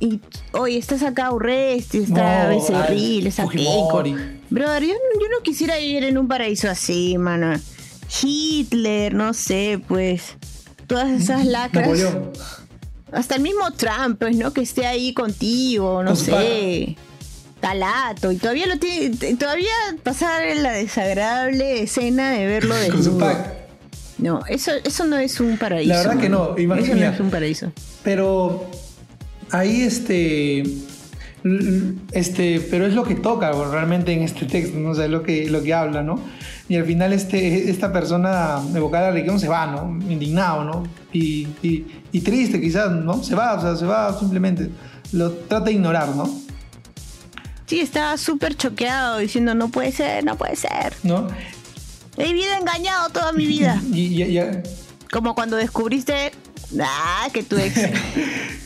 Y, oye, estás acá Urresti, está No, Becerril, está Keiko. Brother, yo, no- yo no quisiera vivir en un paraíso así, mano. Hitler, no sé, pues. Todas esas lacras. Napoleón. Hasta el mismo Trump, pues, ¿no? Que esté ahí contigo, no Con sé. Talato. Y todavía lo tiene. Todavía pasar en la desagradable escena de verlo de Con su pack. No, eso, eso no es un paraíso. La verdad que no, imagina- Eso no es un paraíso. Pero ahí este, este, pero es lo que toca realmente en este texto, ¿no? O sea, lo que, lo que habla, ¿no? Y al final este, esta persona evocada a la religión se va, ¿no? Indignado, ¿no? Y, y- y triste quizás, ¿no? Se va, o sea, se va simplemente. Lo trata de ignorar, ¿no? Sí, estaba súper choqueado diciendo, no puede ser, no puede ser. ¿No? He vivido engañado toda mi vida. Y, y- y- Como cuando descubriste. Ah, que tu ex.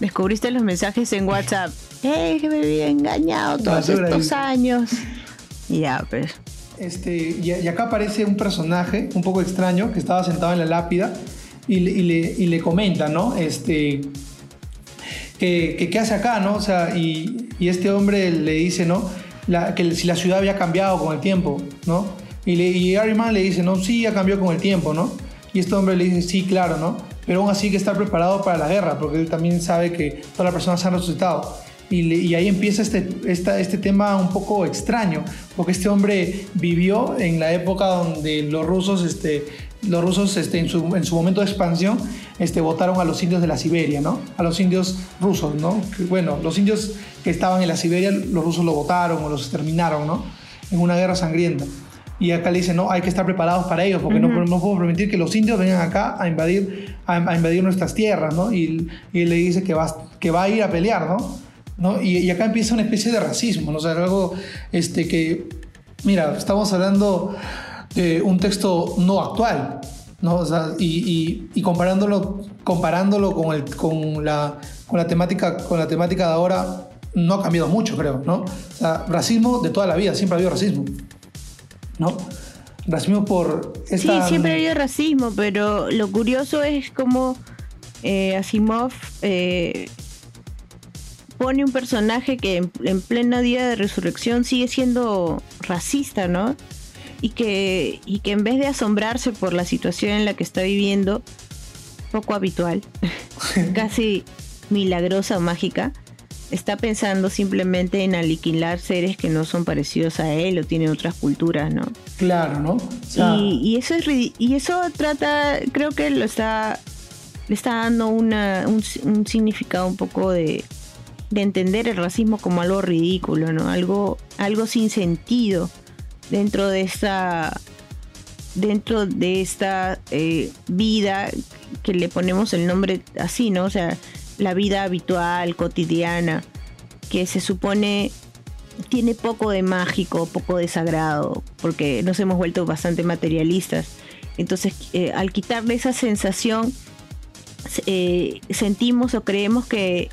descubriste los mensajes en WhatsApp. ¡Eh, que me había engañado todos Basura, estos dice. años! Y Ya, pues. Este, y, y acá aparece un personaje un poco extraño que estaba sentado en la lápida y le, y le- y le comenta, ¿no? Este, que, que qué hace acá, ¿no? O sea, y, y este hombre le dice, ¿no? La- que si la ciudad había cambiado con el tiempo, ¿no? Y, le, y Harry Mann le dice, no, sí, ha cambiado con el tiempo, ¿no? Y este hombre le dice, sí, claro, ¿no? Pero aún así que estar preparado para la guerra, porque él también sabe que todas las personas han resucitado. Y, ahí empieza este, esta- este tema un poco extraño, porque este hombre vivió en la época donde los rusos, este, los rusos este, en, su, en su momento de expansión, este, votaron a los indios de la Siberia, ¿no? A los indios rusos, ¿no? Bueno, los indios que estaban en la Siberia, los rusos lo votaron o los exterminaron, ¿no? En una guerra sangrienta. Y acá le dice, no, hay que estar preparados para ellos, porque no, no puedo permitir que los indios vengan acá a invadir, a, a invadir nuestras tierras, ¿no? Y, y él le dice que va, que va a ir a pelear, ¿no? ¿No? Y, y acá empieza una especie de racismo, ¿no? O sea, algo este, que, mira, estamos hablando de un texto no actual, ¿no? O sea, y, y- y comparándolo, comparándolo con, el, con, la, con, la temática, con la temática de ahora, no ha cambiado mucho, creo, ¿no? O sea, racismo de toda la vida, siempre ha habido racismo, ¿no? Racismo por esta... Sí, siempre ha habido racismo, pero lo curioso es como eh, Asimov eh, pone un personaje que en, en pleno día de resurrección sigue siendo racista, ¿no? Y que, y que en vez de asombrarse por la situación en la que está viviendo, poco habitual, casi milagrosa o mágica, está pensando simplemente en aniquilar seres que no son parecidos a él o tienen otras culturas, ¿no? Claro, ¿no? O sea, y, y eso es y eso trata creo que lo está le está dando una, un, un significado un poco de, de entender el racismo como algo ridículo no algo algo sin sentido dentro de esta dentro de esta eh, vida que le ponemos el nombre así no o sea la vida habitual cotidiana que se supone tiene poco de mágico, poco de sagrado, porque nos hemos vuelto bastante materialistas. Entonces, eh, al quitarle esa sensación, eh, sentimos o creemos que,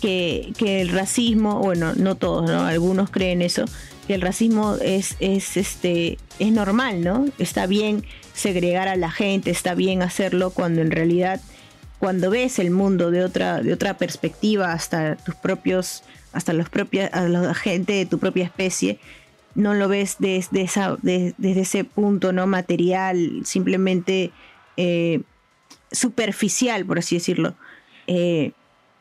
que, que el racismo, bueno, no todos, ¿no? Algunos creen eso, que el racismo es, es, este, es normal, ¿no? Está bien segregar a la gente, está bien hacerlo cuando en realidad cuando ves el mundo de otra, de otra perspectiva, hasta tus propios, hasta los propios, a la gente de tu propia especie, no lo ves desde, esa, desde ese punto no material, simplemente eh, superficial, por así decirlo. Eh,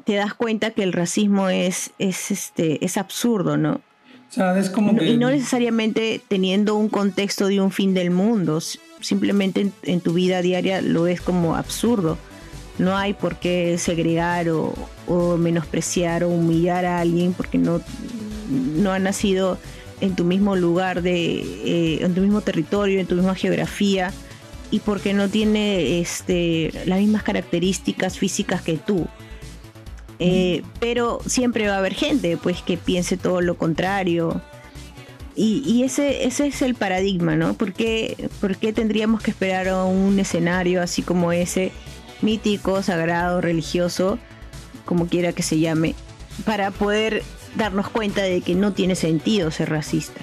te das cuenta que el racismo es, es, este, es absurdo, ¿no? o sea, es como No- que... Y no necesariamente teniendo un contexto de un fin del mundo, simplemente en, en tu vida diaria lo ves como absurdo. No hay por qué segregar o, menospreciar o humillar a alguien porque no, no ha nacido en tu mismo lugar, de, eh, en tu mismo territorio, en tu misma geografía y porque no tiene este, las mismas características físicas que tú. Eh, pero siempre va a haber gente pues que piense todo lo contrario. Y, ese, ese es el paradigma, ¿no? ¿Por qué, ¿Por qué tendríamos que esperar a un escenario así como ese, mítico, sagrado, religioso, como quiera que se llame, para poder darnos cuenta de que no tiene sentido ser racista?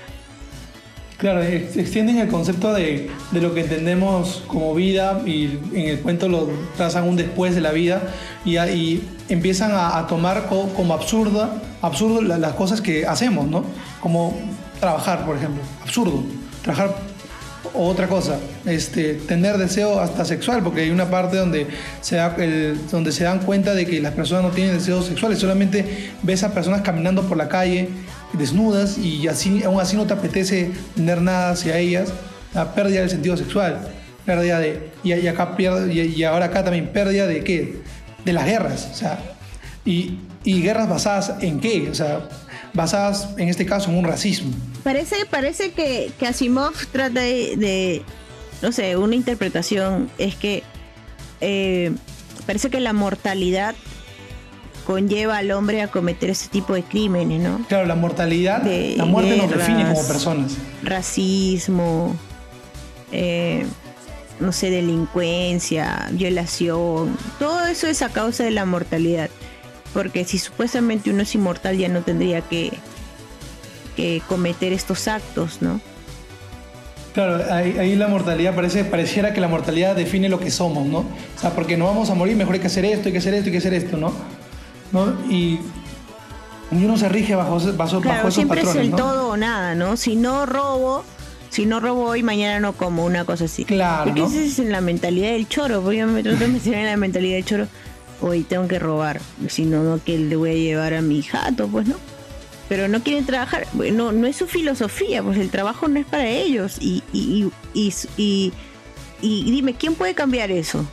Claro, extienden el concepto de, lo que entendemos como vida y en el cuento lo trazan un después de la vida y, empiezan a, tomar como absurda, absurdo las cosas que hacemos, ¿no? Como trabajar, por ejemplo, absurdo. Trabajar o otra cosa, este, tener deseo hasta sexual, porque hay una parte donde se, da donde se dan cuenta de que las personas no tienen deseos sexuales, solamente ves a personas caminando por la calle desnudas y así, aún así no te apetece tener nada hacia ellas, la pérdida del sentido sexual, pérdida de, y, acá y, ahora acá también pérdida de qué, de las guerras, o sea, y, y guerras basadas en qué, o sea, basadas en este caso en un racismo. Parece, parece que, que Asimov trata de, no sé, una interpretación es que eh, parece que la mortalidad conlleva al hombre a cometer ese tipo de crímenes, ¿no? Claro, la mortalidad, la muerte nos define como personas. Racismo, eh, no sé, delincuencia, violación, todo eso es a causa de la mortalidad. Porque si supuestamente uno es inmortal ya no tendría que, que cometer estos actos, ¿no? Claro, ahí, la mortalidad parece, pareciera que la mortalidad define lo que somos, ¿no? O sea, porque no vamos a morir, mejor hay que hacer esto, hay que hacer esto, hay que hacer esto, ¿no? ¿no? Y, uno se rige bajo, bajo, claro, siempre es el todo o nada, ¿no? Si no robo, si no robo hoy, mañana no como, una cosa así. Claro. Porque esa es la mentalidad del choro, porque yo me trato de en la mentalidad del choro, hoy tengo que robar, si no, que le voy a llevar a mi jato, pues no. Pero no quieren trabajar, no, no es su filosofía, pues el trabajo no es para ellos. Y, y, y, y dime, ¿quién puede cambiar eso?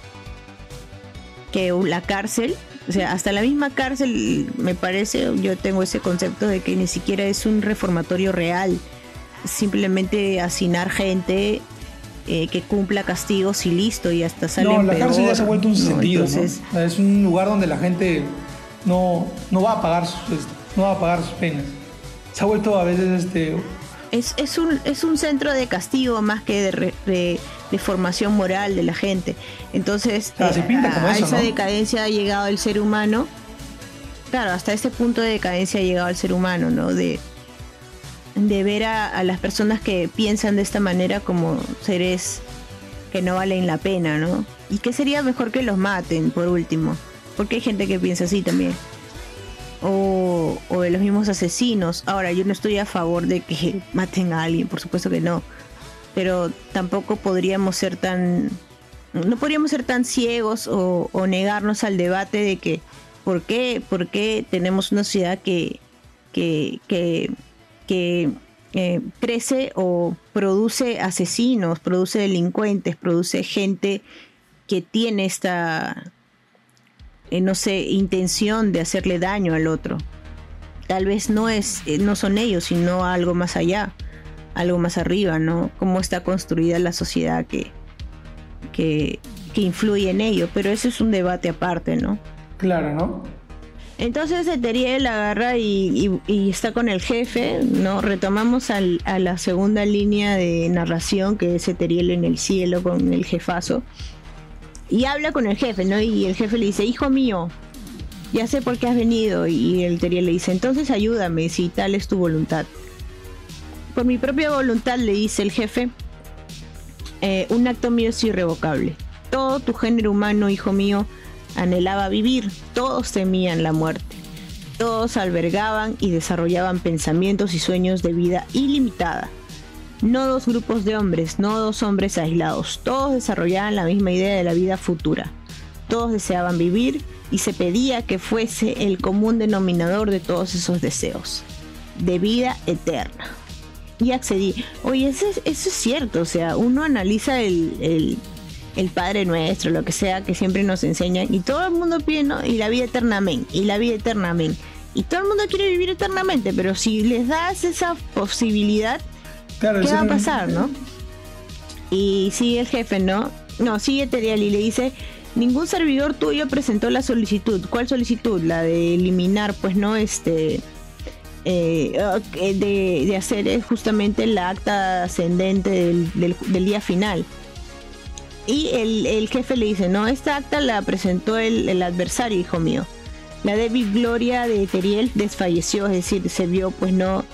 Que la cárcel o sea, hasta la misma cárcel, me parece, yo tengo ese concepto de que ni siquiera es un reformatorio real. Simplemente hacinar gente eh, que cumpla castigos y listo, y hasta sale No, la cárcel ya se ha vuelto un sentido. Es un lugar donde la gente no, no, va a pagar sus, no va a pagar sus penas. Se ha vuelto a veces este. Es, es, un, es un centro de castigo más que de, de formación moral de la gente. Entonces, eh, a, esa decadencia ha llegado el ser humano. Claro, hasta ese punto de decadencia ha llegado el ser humano, ¿no? De, de ver a, las personas que piensan de esta manera como seres que no valen la pena, ¿no? Y que sería mejor que los maten, por último. Porque hay gente que piensa así también. O, o de los mismos asesinos. Ahora, yo no estoy a favor de que maten a alguien, por supuesto que no pero tampoco podríamos ser tan no podríamos ser tan ciegos o, negarnos al debate de que por qué, por qué tenemos una sociedad que, que, que, eh, crece o produce asesinos, produce delincuentes, produce gente que tiene esta, eh, no sé, intención de hacerle daño al otro. Tal vez no es, eh, no son ellos, sino algo más allá algo más arriba, ¿no? Cómo está construida la sociedad que, que, influye en ello, pero eso es un debate aparte, ¿no? Claro, ¿no? Entonces Eteriel agarra y, está con el jefe, ¿no? Retomamos a la segunda línea de narración que es Eteriel en el cielo con el jefazo. Y habla con el jefe, ¿no? Y el jefe le dice, hijo mío, ya sé por qué has venido. Y el Eteriel le dice, entonces ayúdame si tal es tu voluntad. Por mi propia voluntad, le dice el jefe, eh, un acto mío es irrevocable. Todo tu género humano, hijo mío, anhelaba vivir, todos temían la muerte. Todos albergaban y desarrollaban pensamientos y sueños de vida ilimitada. No dos grupos de hombres, no dos hombres aislados, todos desarrollaban la misma idea de la vida futura. Todos deseaban vivir y se pedía que fuese el común denominador de todos esos deseos, de vida eterna y accedí. Oye, eso es, eso es cierto, o sea, uno analiza el, el Padre Nuestro, lo que sea que siempre nos enseñan, y todo el mundo pide, ¿no? Y la vida eternamente, y la vida eternamente. Y todo el mundo quiere vivir eternamente, pero si les das esa posibilidad, ¿qué va a pasar, no? Y sigue el jefe, ¿no? No, sigue Teriel y le dice, ningún servidor tuyo presentó la solicitud. ¿Cuál solicitud? La de eliminar, pues, ¿no? Este... Eh, de, hacer justamente la acta ascendente del, día final. Y el, jefe le dice, no, esta acta la presentó el, el adversario, hijo mío la débil gloria de Teriel desfalleció, es decir, se vio pues no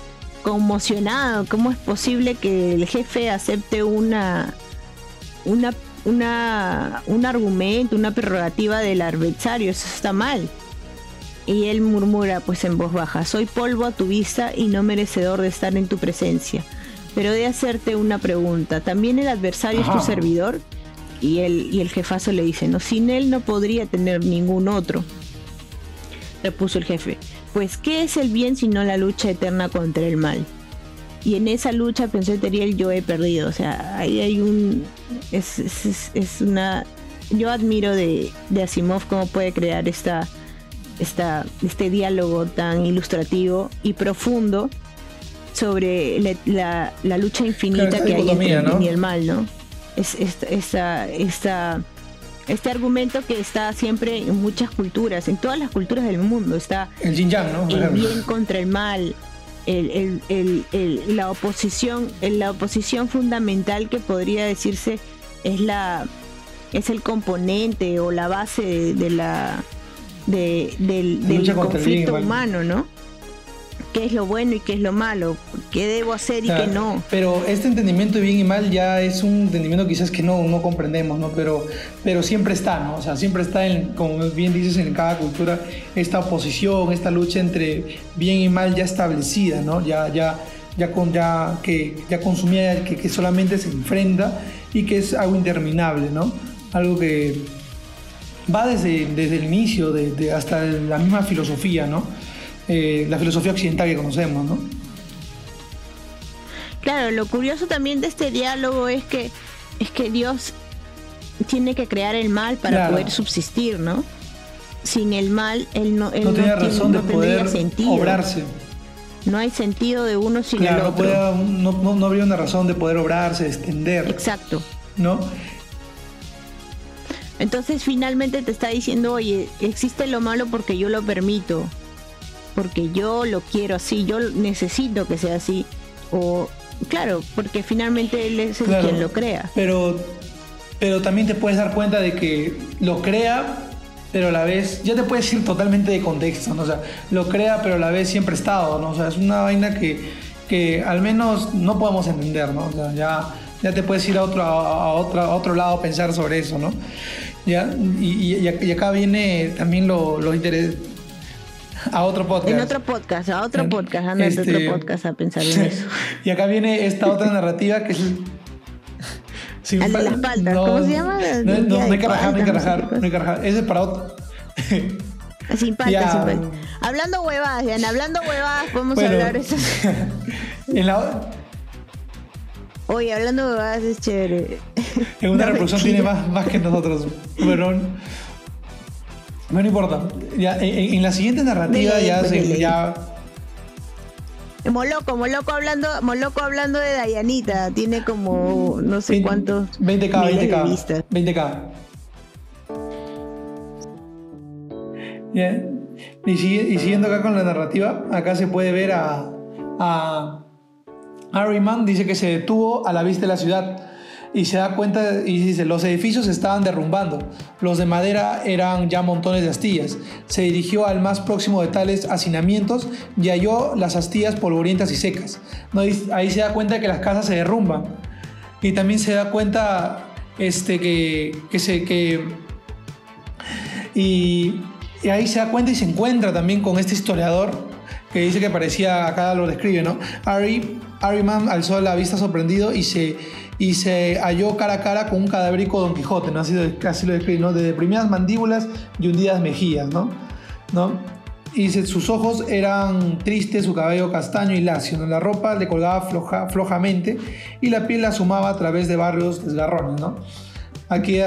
conmocionado. ¿Cómo es posible que el jefe acepte una, una, una, un argumento, una prerrogativa del adversario? Eso está mal. Y él murmura pues en voz baja, soy polvo a tu vista y no merecedor de estar en tu presencia. Pero de hacerte una pregunta, ¿también el adversario es tu servidor? Y el, y el jefazo le dice, no, sin él no podría tener ningún otro repuso el jefe. Pues, ¿qué es el bien sino la lucha eterna contra el mal? Y en esa lucha, pensé Teriel, yo he perdido. O sea, ahí hay un. Es, es, una. Yo admiro de, de, Asimov cómo puede crear esta, esta, este diálogo tan ilustrativo y profundo sobre la, la, lucha infinita que hay entre el bien y el mal, ¿no? Es esta, esta este argumento que está siempre en muchas culturas, en todas las culturas del mundo, está el yin yang, ¿no? El bien contra el mal, la oposición, la oposición fundamental que podría decirse es la es el componente o la base de, la del, conflicto humano, ¿no? Qué es lo bueno y qué es lo malo, qué debo hacer y qué no. Pero este entendimiento de bien y mal ya es un entendimiento quizás que no, no comprendemos, ¿no? Pero, pero siempre está, ¿no? O sea, siempre está, en, como bien dices, en cada cultura, esta oposición, esta lucha entre bien y mal ya establecida, ¿no? Ya, ya, ya, con, ya, que, ya consumida, que, que solamente se enfrenta y que es algo interminable, ¿no? Algo que va desde, desde el inicio, de, hasta la misma filosofía, ¿no? Eh, la filosofía occidental que conocemos, ¿no? Claro, lo curioso también de este diálogo es que es que Dios tiene que crear el mal para poder subsistir, ¿no? Sin el mal, él no, él no, tiene razón de poder sentido. obrarse. No hay sentido de uno sin el otro. No, no, no, habría una razón de poder obrarse, extender. Exacto. ¿No? Entonces finalmente te está diciendo, oye, existe lo malo porque yo lo permito porque yo lo quiero así, yo necesito que sea así. O, claro, porque finalmente él es el quien lo crea. Pero, pero también te puedes dar cuenta de que lo crea, pero a la vez, ya te puedes ir totalmente de contexto, ¿no? O sea, lo crea, pero a la vez siempre estado, ¿no? O sea, es una vaina que, que al menos no podemos entender, ¿no? O sea, ya, ya te puedes ir a otro, a, otro, a otro lado a pensar sobre eso, ¿no? ¿Ya? Y, y, acá viene también lo, lo interesante a otro podcast. En otro podcast, a otro podcast, anda este, otro podcast a pensar en eso. Y acá viene esta otra narrativa que es. Sin de las paltas, ¿cómo se llama? No, no, hay que rajar, no hay que rajar, no hay que rajar. Ese es para otro. Sin paltas, sin paltas. Hablando huevadas, hablando huevadas, podemos hablar eso. en la. Oye, hablando de huevadas es chévere. En una reproducción tiene más, más que nosotros. Pero no, importa. Ya, en, la siguiente narrativa ya se. Ya... Moloco, Moloco hablando, Moloco hablando de Dayanita, tiene como no sé cuántos 20k, 20k, 20k. Y, y, siguiendo acá con la narrativa, acá se puede ver a, a Harryman, dice que se detuvo a la vista de la ciudad y se da cuenta y dice, los edificios se estaban derrumbando, los de madera eran ya montones de astillas. Se dirigió al más próximo de tales hacinamientos y halló las astillas polvorientas y secas. Ahí se da cuenta que las casas se derrumban. Y también se da cuenta este, que, que se... Que, y, ahí se da cuenta y se encuentra también con este historiador que dice que parecía, acá lo describe, ¿no? Harry, Harryman alzó la vista sorprendido y se y se halló cara a cara con un cadavérico Don Quijote, ¿no? Así, lo describe, ¿no? De deprimidas mandíbulas y hundidas mejillas, ¿no? ¿No? Y sus ojos eran tristes, su cabello castaño y lacio, ¿no? La ropa le colgaba floja, flojamente y la piel la sumaba a través de barrios desgarrones, ¿no? aquí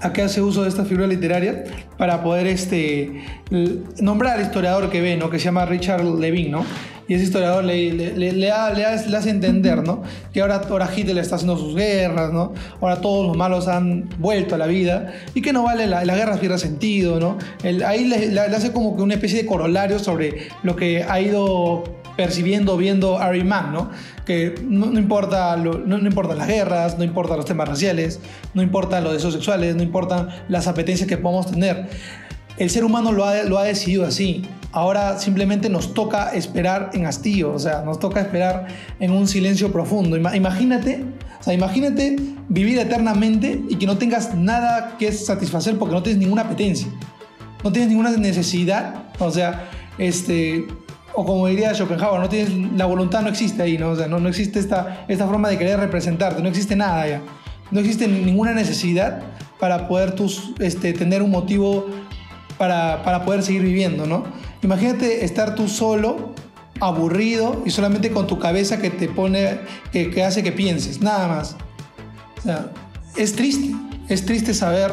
a, qué hace uso de esta figura literaria para poder este, nombrar al historiador que ve, ¿no? que se llama Richard Levine, ¿no? y ese historiador le, le, le, hace entender, ¿no? Que ahora, ahora Hitler está haciendo sus guerras, ¿no? Ahora todos los malos han vuelto a la vida y que no vale, la, la guerra pierde sentido, ¿no? ahí le, hace como que una especie de corolario sobre lo que ha ido percibiendo, viendo Harry Mann, ¿no? Que no, importa no, importan las guerras, no importan los temas raciales, no importa los deseos sexuales, no importan las apetencias que podamos tener. El ser humano lo ha, lo ha decidido así. Ahora simplemente nos toca esperar en hastío, o sea, nos toca esperar en un silencio profundo. Imagínate, o sea, imagínate vivir eternamente y que no tengas nada que satisfacer porque no tienes ninguna apetencia, no tienes ninguna necesidad, o sea, este, o como diría Schopenhauer, no tienes, la voluntad no existe ahí, ¿no? O sea, no, no existe esta, esta forma de querer representarte, no existe nada ya. No existe ninguna necesidad para poder tus, este, tener un motivo para, para poder seguir viviendo, ¿no? Imagínate estar tú solo, aburrido y solamente con tu cabeza que te pone, que, que hace que pienses, nada más. O sea, es triste, es triste saber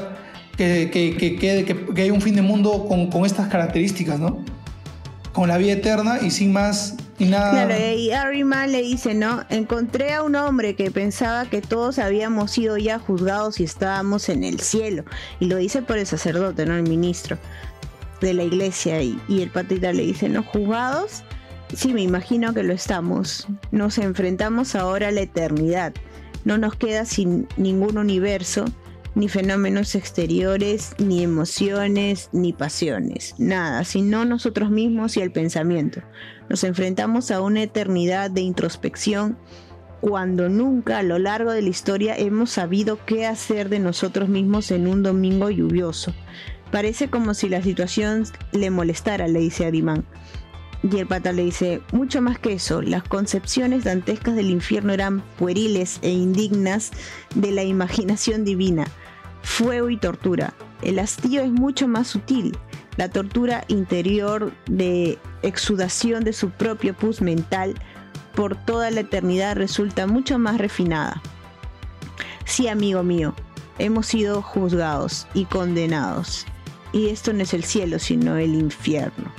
que, que, que, hay un fin de mundo con, con, estas características, ¿no? Con la vida eterna y sin más y nada. Claro, y Harry le dice, ¿no? Encontré a un hombre que pensaba que todos habíamos sido ya juzgados y estábamos en el cielo. Y lo dice por el sacerdote, no el ministro de la iglesia y, el patita le dice, ¿no? ¿Jugados? Sí, me imagino que lo estamos. Nos enfrentamos ahora a la eternidad. No nos queda sin ningún universo, ni fenómenos exteriores, ni emociones, ni pasiones. Nada, sino nosotros mismos y el pensamiento. Nos enfrentamos a una eternidad de introspección cuando nunca a lo largo de la historia hemos sabido qué hacer de nosotros mismos en un domingo lluvioso. Parece como si la situación le molestara, le dice Arimán. Y el pata le dice, mucho más que eso, las concepciones dantescas del infierno eran pueriles e indignas de la imaginación divina. Fuego y tortura. El hastío es mucho más sutil. La tortura interior de exudación de su propio pus mental por toda la eternidad resulta mucho más refinada. Sí, amigo mío, hemos sido juzgados y condenados y esto no es el cielo, sino el infierno.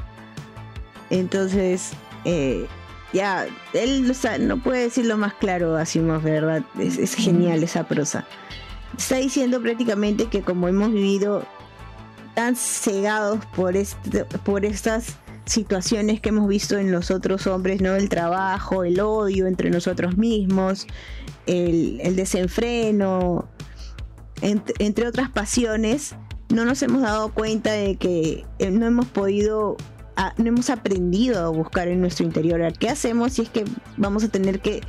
Entonces, eh, ya, él no puede decirlo más claro, así más verdad. Es, genial esa prosa. Está diciendo prácticamente que como hemos vivido tan cegados por, este, por estas situaciones que hemos visto en los otros hombres, ¿no? El trabajo, el odio entre nosotros mismos, el, desenfreno, entre otras pasiones, no nos hemos dado cuenta de que eh, no hemos podido, no hemos aprendido a buscar en nuestro interior. ¿Qué hacemos si es que vamos a tener que,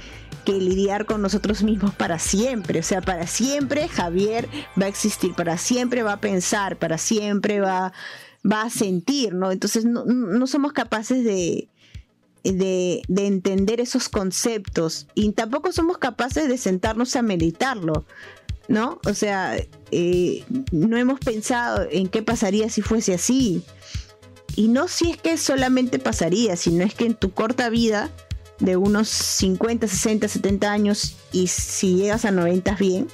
lidiar con nosotros mismos para siempre? O sea, para siempre Javier va a existir, para siempre va a pensar, para siempre va, va a sentir, ¿no? Entonces no, somos capaces de, de, de, entender esos conceptos y tampoco somos capaces de sentarnos a meditarlo. ¿no? O sea, eh, no hemos pensado en qué pasaría si fuese así. Y no si es que solamente pasaría, sino es que en tu corta vida de unos 50, 60, 70 años y si llegas a 90 bien,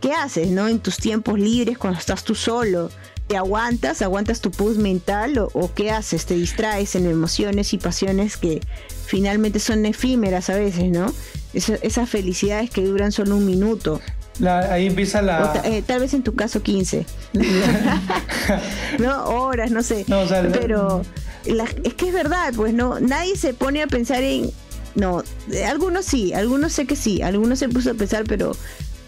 ¿qué haces, no? En tus tiempos libres, cuando estás tú solo, ¿te aguantas? ¿Aguantas tu puz mental? ¿O, qué haces? ¿Te distraes en emociones y pasiones que finalmente son efímeras a veces, ¿no? esas felicidades que duran solo un minuto ahí empieza la. Eh, tal vez en tu caso 15. no, horas, no sé. Pero es que es verdad, pues no, nadie se pone a pensar en. No, algunos sí, algunos sé que sí, algunos se puso a pensar, pero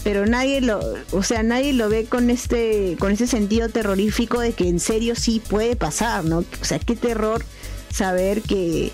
pero nadie lo, o sea, nadie lo ve con este, con ese sentido terrorífico de que en serio sí puede pasar, ¿no? O sea, qué terror saber que,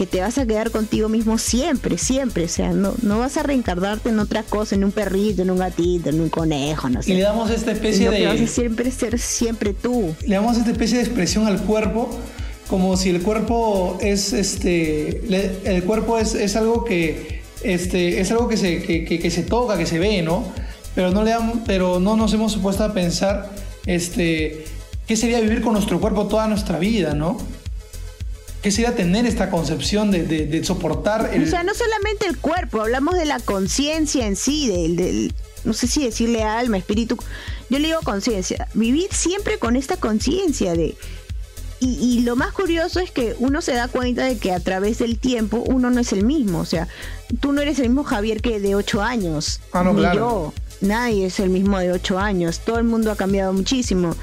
que te vas a quedar contigo mismo siempre, siempre. O sea, no, no vas a reencarnarte en otra cosa, en un perrito, en un gatito, en un conejo, no sé. Y le damos esta especie de. Vas a siempre ser siempre tú. Le damos esta especie de expresión al cuerpo, como si el cuerpo es este. el cuerpo es, es, algo que. Este, es algo que se, que, que, se toca, que se ve, ¿no? Pero no, le damos, pero no nos hemos puesto a pensar este, qué sería vivir con nuestro cuerpo toda nuestra vida, ¿no? ¿Qué sería tener esta concepción de, soportar el... O sea, no solamente el cuerpo, hablamos de la conciencia en sí, del, no sé si decirle alma, espíritu, yo le digo conciencia, vivir siempre con esta conciencia de... Y, lo más curioso es que uno se da cuenta de que a través del tiempo uno no es el mismo, o sea, tú no eres el mismo Javier que de 8 años, ah, no, ni yo, nadie es el mismo de 8 años, todo el mundo ha cambiado muchísimo.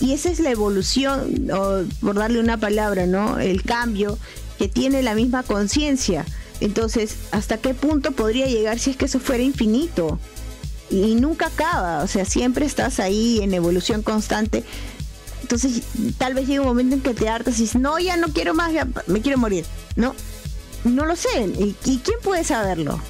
Y esa es la evolución, o por darle una palabra, ¿no? El cambio que tiene la misma conciencia. Entonces, ¿hasta qué punto podría llegar si es que eso fuera infinito? Y nunca acaba, o sea, siempre estás ahí en evolución constante. Entonces, tal vez llega un momento en que te hartas y dices, no, ya no quiero más, ya me quiero morir, ¿no? No lo sé. ¿Y, quién puede saberlo?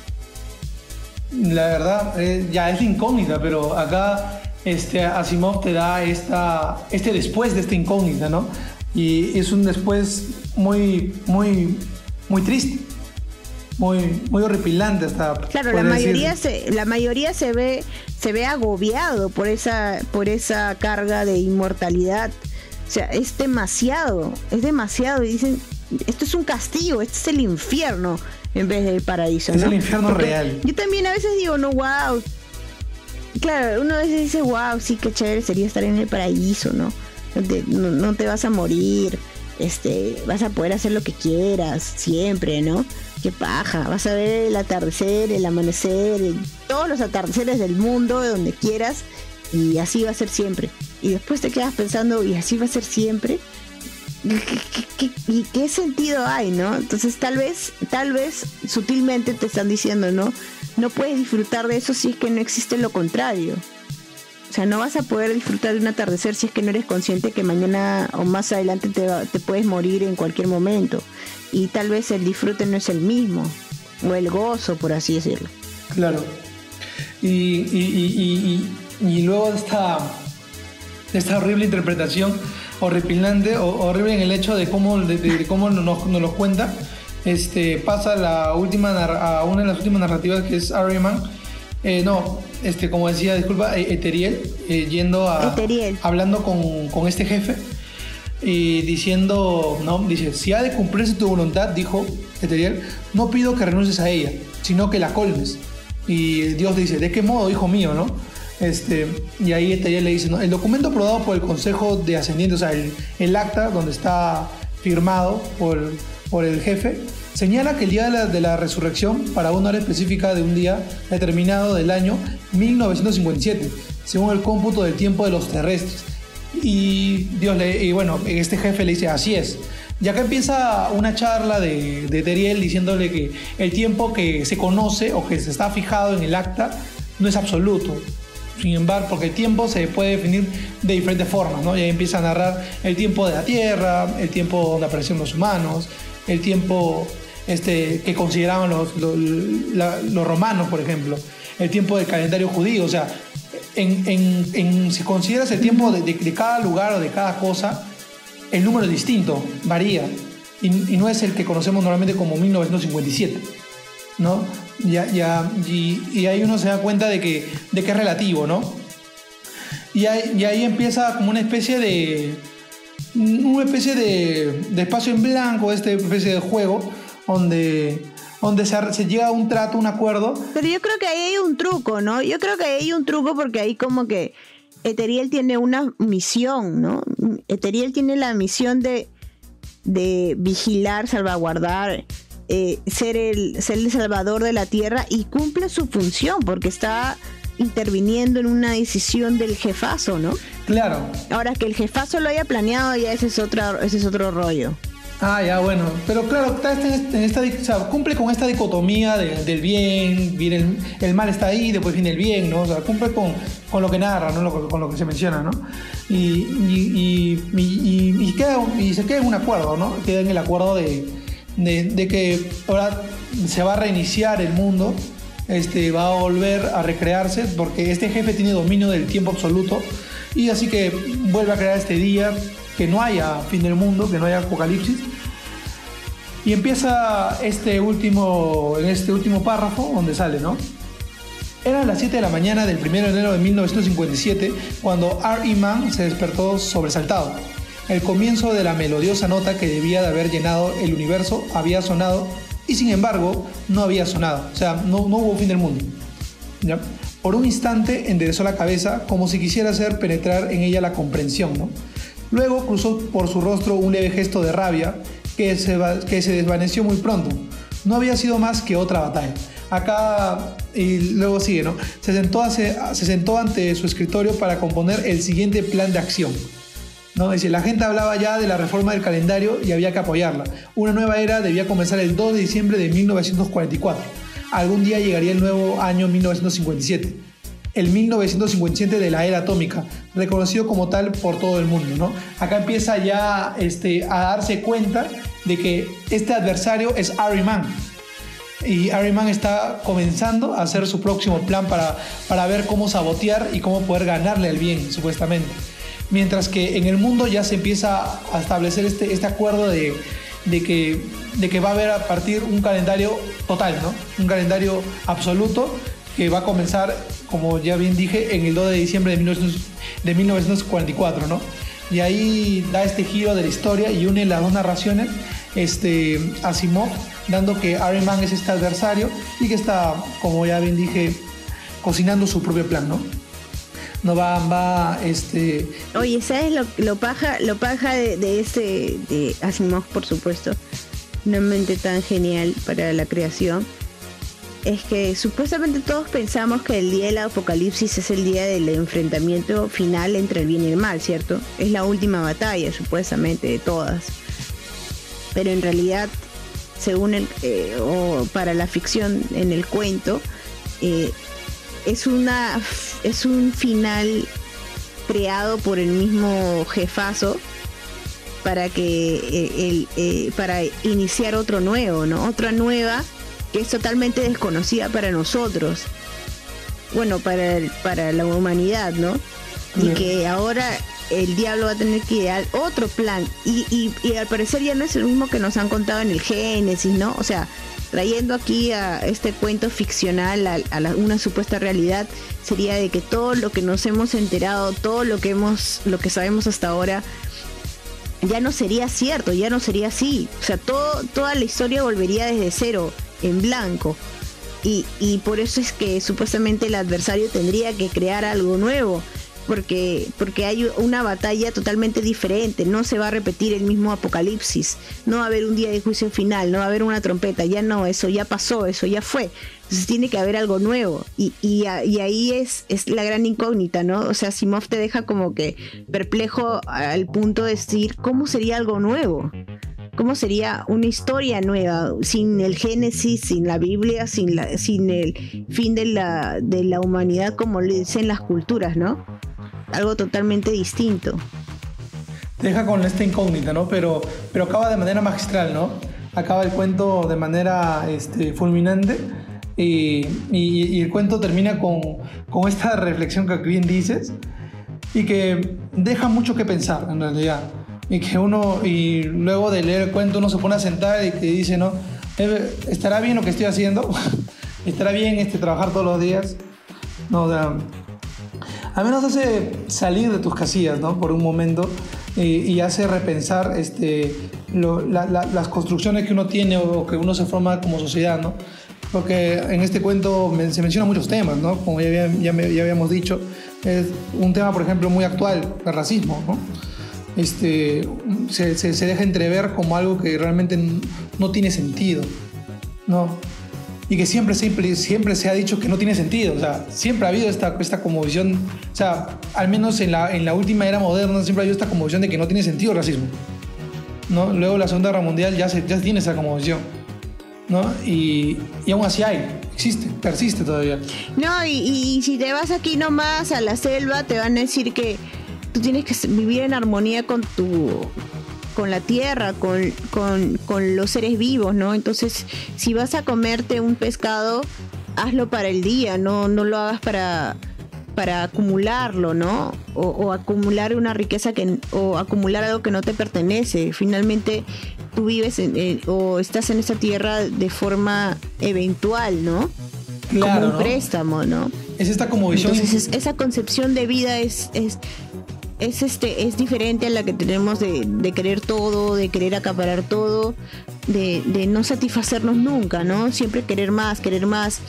La verdad, eh, ya es incógnita, pero acá este, Asimov te da esta, este después de esta incógnita, ¿no? Y es un después muy, muy, muy triste, muy, muy horripilante hasta. Claro, la mayoría, se, la mayoría se ve, se ve agobiado por esa, por esa carga de inmortalidad. O sea, es demasiado, es demasiado. Y dicen, esto es un castigo, esto es el infierno en vez del paraíso. Es el infierno real. Yo también a veces digo, no, wow, claro, uno a veces dice, wow, sí, qué chévere sería estar en el paraíso, ¿no? No te, vas a morir, este, vas a poder hacer lo que quieras, siempre, ¿no? Qué paja, vas a ver el atardecer, el amanecer, todos los atardeceres del mundo, de donde quieras, y así va a ser siempre. Y después te quedas pensando, y así va a ser siempre. y qué sentido hay, no? Entonces tal vez, tal vez sutilmente te están diciendo, ¿no? No puedes disfrutar de eso si es que no existe lo contrario. O sea, no vas a poder disfrutar de un atardecer si es que no eres consciente que mañana o más adelante te, te puedes morir en cualquier momento. Y tal vez el disfrute no es el mismo, o el gozo, por así decirlo. Claro. Y, y, y, y luego de esta, esta horrible interpretación, horripilante, horrible en el hecho de cómo, de, cómo nos, nos lo cuenta, este, pasa la última a una de las últimas narrativas que es Ariman. Eh, no, este, como decía, disculpa, e-, Eteriel, eh, yendo a. Hablando con, con, este jefe y diciendo, no, dice, si ha de cumplirse tu voluntad, dijo Eteriel, no pido que renuncies a ella, sino que la colmes. Y Dios dice, ¿de qué modo, hijo mío, no? Este, y ahí Eteriel le dice, ¿no? el documento aprobado por el Consejo de Ascendientes, o sea, el, el acta donde está firmado por por el jefe, señala que el día de la, resurrección para una hora específica de un día determinado del año 1957, según el cómputo del tiempo de los terrestres. Y Dios le, y bueno, este jefe le dice, así es. Ya que empieza una charla de, de Teriel diciéndole que el tiempo que se conoce o que se está fijado en el acta no es absoluto, sin embargo, porque el tiempo se puede definir de diferentes formas, ¿no? Y ahí empieza a narrar el tiempo de la Tierra, el tiempo donde aparecieron los humanos, el tiempo este, que consideraban los, los, romanos, por ejemplo, el tiempo del calendario judío, o sea, en, en, si consideras el tiempo de, cada lugar o de cada cosa, el número es distinto, varía, y, no es el que conocemos normalmente como 1957, ¿no? Ya, ya, y, ahí uno se da cuenta de que, de que es relativo, ¿no? Y y ahí empieza como una especie de, una especie de, espacio en blanco, esta especie de juego, donde, donde se, llega a un trato, un acuerdo. Pero yo creo que ahí hay un truco, ¿no? Yo creo que ahí hay un truco porque ahí como que Eteriel tiene una misión, ¿no? Eteriel tiene la misión de, de vigilar, salvaguardar, eh, ser, el, ser el salvador de la tierra y cumple su función porque está interviniendo en una decisión del jefazo, ¿no? Claro. Ahora que el jefazo lo haya planeado, ya ese es otro, ese es otro rollo. Ah, ya, bueno. Pero claro, está en esta, cumple con esta dicotomía del bien, viene el, mal está ahí, después viene el bien, ¿no? O sea, cumple con, con lo que narra, ¿no? con lo que se menciona, ¿no? Y, y, y, y, queda, y se queda en un acuerdo, ¿no? Queda en el acuerdo de, de, de que ahora se va a reiniciar el mundo este, va a volver a recrearse porque este jefe tiene dominio del tiempo absoluto y así que vuelve a crear este día, que no haya fin del mundo, que no haya apocalipsis. Y empieza este último, en este último párrafo donde sale, ¿no? Eran las 7 de la mañana del 1 de enero de 1957 cuando R.E. Mann se despertó sobresaltado. El comienzo de la melodiosa nota que debía de haber llenado el universo había sonado y sin embargo no había sonado, o sea, no, no hubo fin del mundo. ¿ya? Por un instante enderezó la cabeza como si quisiera hacer penetrar en ella la comprensión. Luego cruzó por su rostro un leve gesto de rabia que se, desvaneció muy pronto. No había sido más que otra batalla. Acá, y luego sigue. Se sentó, se sentó ante su escritorio para componer el siguiente plan de acción. ¿no? Decir, la gente hablaba ya de la reforma del calendario y había que apoyarla. Una nueva era debía comenzar el 2 de diciembre de 1944. Algún día llegaría el nuevo año 1957. El 1957 de la era atómica, reconocido como tal por todo el mundo. ¿no? Acá empieza ya este, a darse cuenta de que este adversario es Harry Mann. Y Harry Mann está comenzando a hacer su próximo plan para, para ver cómo sabotear y cómo poder ganarle al bien, supuestamente mientras que en el mundo ya se empieza a establecer este, este acuerdo de, que, de que va a haber a partir un calendario total, ¿no? Un calendario absoluto que va a comenzar, como ya bien dije, en el 2 de diciembre de, de 1944, ¿no? Y ahí da este giro de la historia y une las dos narraciones, este, Asimov, dando que Iron Man es este adversario y que está, como ya bien dije, cocinando su propio plan, ¿no? No va, va, este... Oye, ¿sabes lo, lo paja, lo paja de, de este, de Asimov, por supuesto? Una mente tan genial para la creación. Es que supuestamente todos pensamos que el día del apocalipsis es el día del enfrentamiento final entre el bien y el mal, ¿cierto? Es la última batalla, supuestamente, de todas. Pero en realidad, según el, eh, o para la ficción en el cuento, eh, es una es un final creado por el mismo jefazo para que eh, el, eh, para iniciar otro nuevo, ¿no? Otra nueva que es totalmente desconocida para nosotros. Bueno, para para la humanidad, ¿no? Y que ahora el diablo va a tener que idear otro plan. Y, y, y al parecer ya no es el mismo que nos han contado en el Génesis, ¿no? O sea, trayendo aquí a este cuento ficcional a, una supuesta realidad sería de que todo lo que nos hemos enterado, todo lo que hemos, lo que sabemos hasta ahora, ya no sería cierto, ya no sería así. O sea, todo, toda la historia volvería desde cero, en blanco. Y, y por eso es que supuestamente el adversario tendría que crear algo nuevo porque, porque hay una batalla totalmente diferente, no se va a repetir el mismo apocalipsis, no va a haber un día de juicio final, no va a haber una trompeta, ya no, eso ya pasó, eso ya fue. Entonces tiene que haber algo nuevo y, y, ahí es, es la gran incógnita, ¿no? O sea, Simov te deja como que perplejo al punto de decir, ¿cómo sería algo nuevo? ¿Cómo sería una historia nueva, sin el Génesis, sin la Biblia, sin, la, sin el fin de la, de la humanidad, como le dicen las culturas, ¿no? algo totalmente distinto. Deja con esta incógnita, ¿no? Pero, pero acaba de manera magistral, ¿no? Acaba el cuento de manera este, fulminante y, y, el cuento termina con, con esta reflexión que bien dices y que deja mucho que pensar en realidad. Y que uno, y luego de leer el cuento, uno se pone a sentar y que dice, ¿no? Eh, ¿Estará bien lo que estoy haciendo? ¿Estará bien este, trabajar todos los días? No, o al menos hace salir de tus casillas, ¿no? Por un momento y, hace repensar este, las construcciones que uno tiene o que uno se forma como sociedad, ¿no? Porque en este cuento se mencionan muchos temas, ¿no? Como ya, ya, habíamos dicho, es un tema, por ejemplo, muy actual, el racismo, ¿no? Este, se, se, se deja entrever como algo que realmente no tiene sentido, ¿no? y que siempre, siempre, siempre se ha dicho que no tiene sentido. O sea, siempre ha habido esta, esta como visión, o sea, al menos en la, en la última era moderna, siempre ha habido esta como visión de que no tiene sentido el racismo. ¿no? Luego la Segunda Guerra Mundial ya se, ya tiene esa como visión. ¿no? Y, y, aún así hay, existe, persiste todavía. No, y, y si te vas aquí nomás a la selva, te van a decir que tú tienes que vivir en armonía con tu con la tierra, con, con, los seres vivos, ¿no? Entonces, si vas a comerte un pescado, hazlo para el día, no, no lo hagas para, para acumularlo, ¿no? O, acumular una riqueza que, o acumular algo que no te pertenece. Finalmente, tú vives o estás en esta tierra de forma eventual, ¿no? Claro, como un préstamo, ¿no? Es esta como visión. Entonces, esa concepción de vida es, es es este es diferente a la que tenemos de, de querer todo, de querer acaparar todo, de, no satisfacernos nunca, ¿no? Siempre querer más, querer más,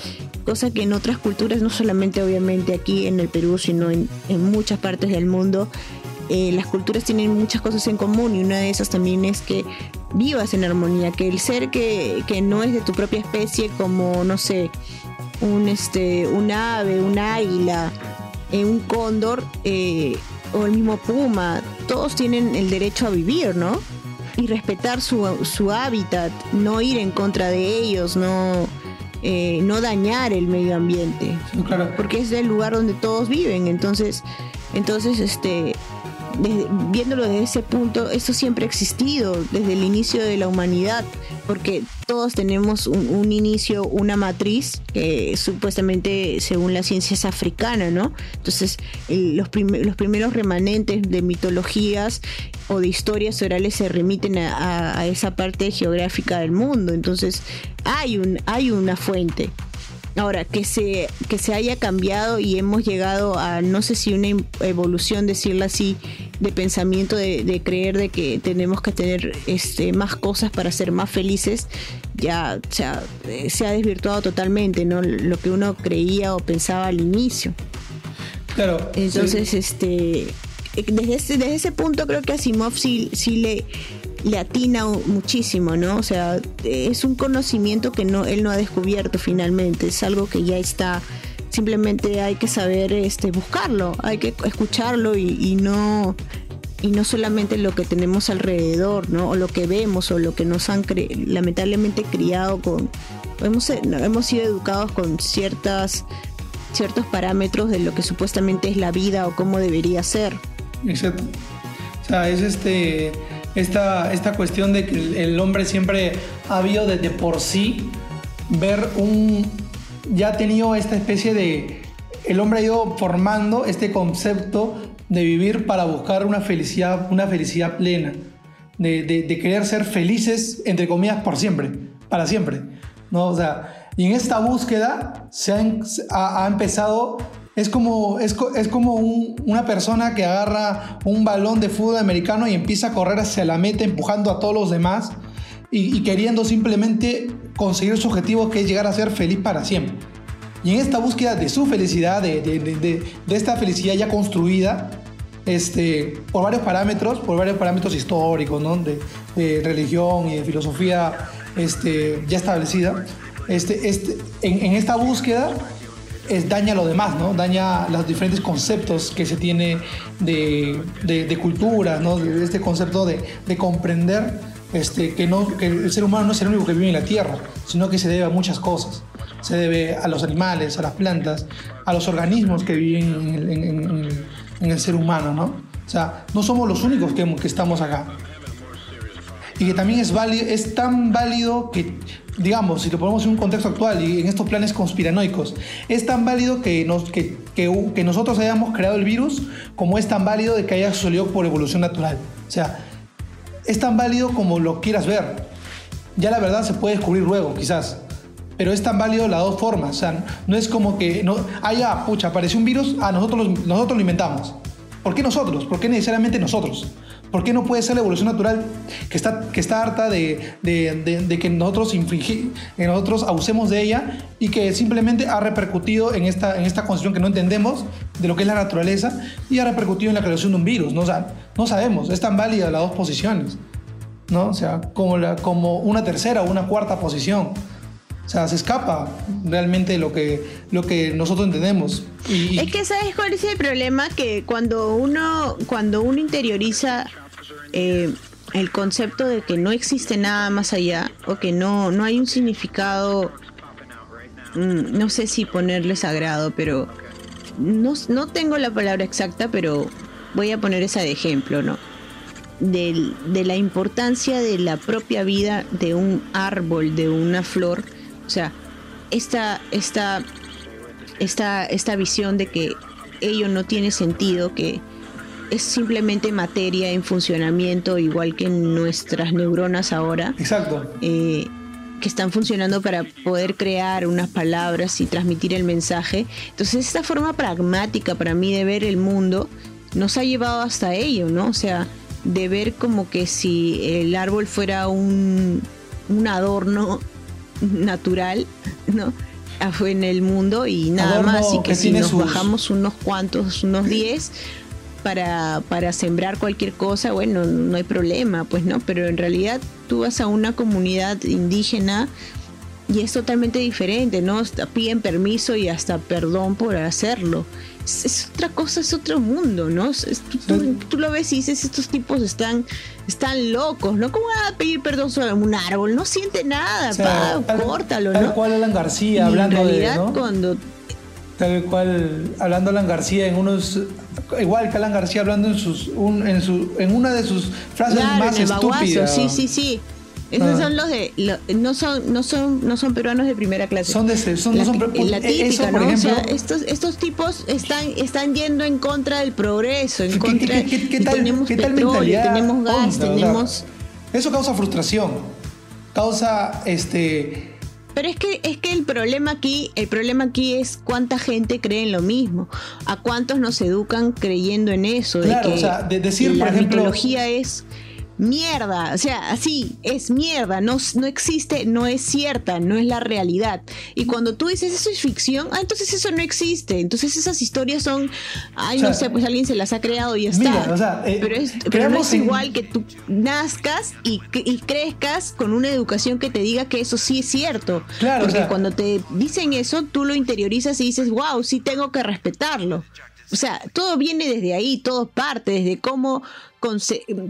cosa que en otras culturas, no solamente obviamente aquí en el Perú, sino en, en muchas partes del mundo, eh, las culturas tienen muchas cosas en común y una de esas también es que vivas en armonía, que el ser que, que no es de tu propia especie, como, no sé, un, este, un ave, un águila, eh, un cóndor eh, o el mismo puma, todos tienen el derecho a vivir, ¿no? Y respetar su, su hábitat, no ir en contra de ellos, no, eh, no dañar el medio ambiente. Claro. Porque es el lugar donde todos viven. Entonces, entonces este, viéndolo desde ese punto, esto siempre ha existido desde el inicio de la humanidad, porque todos tenemos un, inicio, una matriz que supuestamente, según la ciencia, es africana, ¿no? Entonces, el, los, prim los, primeros remanentes de mitologías o de historias orales se remiten a, a, a esa parte geográfica del mundo. Entonces, hay, un, hay una fuente. Ahora, que se, que se haya cambiado y hemos llegado a, no sé si una evolución, decirlo así, de pensamiento, de, de creer de que tenemos que tener este, más cosas para ser más felices, ya o sea, se ha desvirtuado totalmente, ¿no? Lo que uno creía o pensaba al inicio. Claro. Entonces, sí. este, desde ese, desde ese punto creo que Asimov sí, sí le le atina muchísimo, ¿no? O sea, es un conocimiento que no, él no ha descubierto finalmente, es algo que ya está, simplemente hay que saber este, buscarlo, hay que escucharlo y, no y no solamente lo que tenemos alrededor, ¿no? O lo que vemos o lo que nos han lamentablemente criado con hemos hemos sido educados con ciertas ciertos parámetros de lo que supuestamente es la vida o cómo debería ser. Exacto. O sea, es este esta, esta cuestión de que el hombre siempre ha habido desde por sí ver un... ya ha tenido esta especie de... El hombre ha ido formando este concepto de vivir para buscar una felicidad, una felicidad plena, de, de, de querer ser felices, entre comillas, por siempre, para siempre. ¿no? O sea, y en esta búsqueda se ha, ha, empezado es como, es, es como un, una persona que agarra un balón de fútbol americano y empieza a correr hacia la meta empujando a todos los demás y, y, queriendo simplemente conseguir su objetivo que es llegar a ser feliz para siempre. Y en esta búsqueda de su felicidad, de, de, de, de esta felicidad ya construida, este, por varios parámetros, por varios parámetros históricos, ¿no? de, religión y de filosofía este, ya establecida, este, este, en, en esta búsqueda es, daña lo demás, ¿no? Daña los diferentes conceptos que se tiene de, de, de cultura, ¿no? De este concepto de, de comprender este, que, no, que el ser humano no es el único que vive en la Tierra, sino que se debe a muchas cosas. Se debe a los animales, a las plantas, a los organismos que viven en el, en, en, en el ser humano, ¿no? O sea, no somos los únicos que, que estamos acá. Y que también es, válido, es tan válido que digamos, si lo ponemos en un contexto actual y en estos planes conspiranoicos, es tan válido que, nos, que, que, que, nosotros hayamos creado el virus como es tan válido de que haya sucedido por evolución natural. O sea, es tan válido como lo quieras ver. Ya la verdad se puede descubrir luego, quizás. Pero es tan válido las dos formas. O sea, no es como que, no, ah, ya, pucha, apareció un virus, ah, nosotros nosotros lo inventamos. ¿Por qué nosotros? ¿Por qué necesariamente nosotros? ¿Por qué no puede ser la evolución natural que está, que está harta de, de, de, de que nosotros, infringir, que nosotros abusemos de ella y que simplemente ha repercutido en esta, en esta concepción que no entendemos de lo que es la naturaleza y ha repercutido en la creación de un virus? No, o sea, no sabemos, es tan válida las dos posiciones, ¿no? O sea, como, la, como una tercera o una cuarta posición. O sea, se escapa realmente lo que, lo que nosotros entendemos. Es que sabes cuál es el problema que cuando uno cuando uno interioriza eh, el concepto de que no existe nada más allá o que no no hay un significado mmm, no sé si ponerle sagrado, pero no, no tengo la palabra exacta, pero voy a poner esa de ejemplo, ¿no? De, de la importancia de la propia vida de un árbol, de una flor, o sea, esta, esta, esta, esta visión de que ello no tiene sentido, que es simplemente materia en funcionamiento, igual que nuestras neuronas ahora. Exacto. Eh, que están funcionando para poder crear unas palabras y transmitir el mensaje. Entonces, esta forma pragmática para mí de ver el mundo nos ha llevado hasta ello, ¿no? O sea, de ver como que si el árbol fuera un, un adorno natural, ¿no? en el mundo y nada más. Y que, si nos bajamos unos cuantos, unos 10 para, para sembrar cualquier cosa, bueno, no hay problema, pues no. Pero en realidad tú vas a una comunidad indígena y es totalmente diferente, ¿no? Piden permiso y hasta perdón por hacerlo es, otra cosa, es otro mundo, ¿no? tú, lo ves y dices, estos tipos están, están locos, ¿no? ¿Cómo van a pedir perdón sobre un árbol? No siente nada, pa, córtalo, ¿no? Tal cual Alan García hablando en realidad, de, ¿no? cuando... Tal cual, hablando Alan García en unos... Igual que Alan García hablando en, sus, en, su, en una de sus frases más estúpidas. sí, sí, sí. Esos ah. son los de no son no son no son peruanos de primera clase. Son de son, no son la típica, ¿no? o sea, estos estos tipos están están yendo en contra del progreso, en contra ¿qué, qué, tal, tenemos petróleo, tenemos gas, tenemos eso causa frustración. Causa este pero es que es que el problema aquí, el problema aquí es cuánta gente cree en lo mismo, a cuántos nos educan creyendo en eso, claro, de que o sea, de decir, la por ejemplo, es mierda, o sea, así, es mierda, no, no existe, no es cierta, no es la realidad. Y cuando tú dices eso es ficción, ah, entonces eso no existe, entonces esas historias son, ay, no sé, pues alguien se las ha creado y ya está. Eh, pero, es, pero no es igual que tú nazcas y, y, crezcas con una educación que te diga que eso sí es cierto. Claro, Porque cuando te dicen eso, tú lo interiorizas y dices, wow, sí tengo que respetarlo. O sea, todo viene desde ahí, todo parte, desde cómo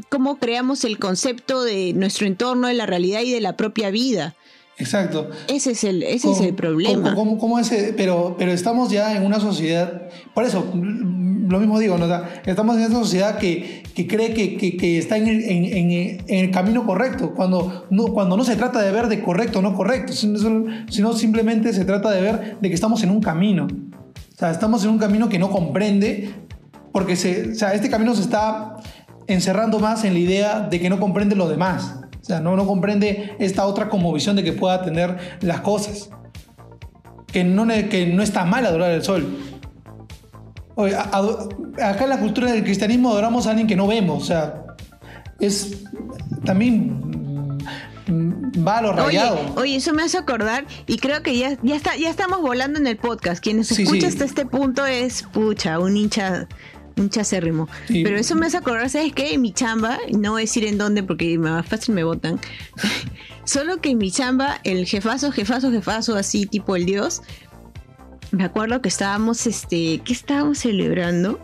cómo creamos el concepto de nuestro entorno, de la realidad y de la propia vida. Exacto. Ese es el, ese es el problema. ¿cómo, ese, pero, pero estamos ya en una sociedad, por eso, lo mismo digo, ¿no? estamos en una sociedad que, que cree que, que, está en el, en, en, el, camino correcto, cuando no, cuando no se trata de ver de correcto o no correcto, sino, sino simplemente se trata de ver de que estamos en un camino. O sea, estamos en un camino que no comprende, porque se, o sea, este camino se está encerrando más en la idea de que no comprende lo demás. O sea, no, no comprende esta otra como visión de que pueda tener las cosas. Que no, que no está mal adorar el sol. acá en la cultura del cristianismo adoramos a alguien que no vemos. O sea, es también va a lo rayado. Oye, eso me hace acordar y creo que ya, ya, está, ya estamos volando en el podcast. Quienes escuchan hasta este punto es, pucha, un hincha un chacérrimo. Pero eso me hace acordar, ¿sabes qué? En mi chamba, no voy a decir en dónde porque más fácil me votan. Solo que en mi chamba, el jefazo, jefazo, jefazo, así tipo el dios, me acuerdo que estábamos, este, ¿qué estábamos celebrando?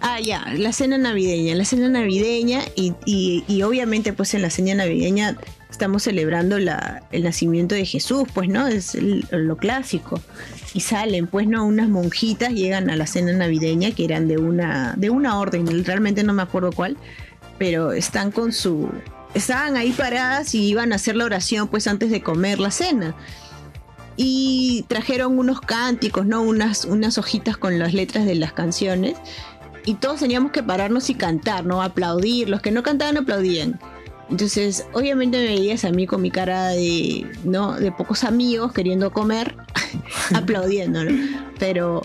Ah, ya, la cena navideña, la cena navideña y, y, obviamente pues en la cena navideña estamos celebrando el nacimiento de Jesús, pues, ¿no? Es lo clásico y salen, pues no, unas monjitas llegan a la cena navideña que eran de una, de una orden, realmente no me acuerdo cuál, pero están con su, estaban ahí paradas y iban a hacer la oración pues antes de comer la cena. Y trajeron unos cánticos, ¿no? Unas, unas hojitas con las letras de las canciones. Y todos teníamos que pararnos y cantar, ¿no? Aplaudir. Los que no cantaban aplaudían. Entonces, obviamente me veías a mí con mi cara de, ¿no? de pocos amigos queriendo comer, aplaudiendo, Pero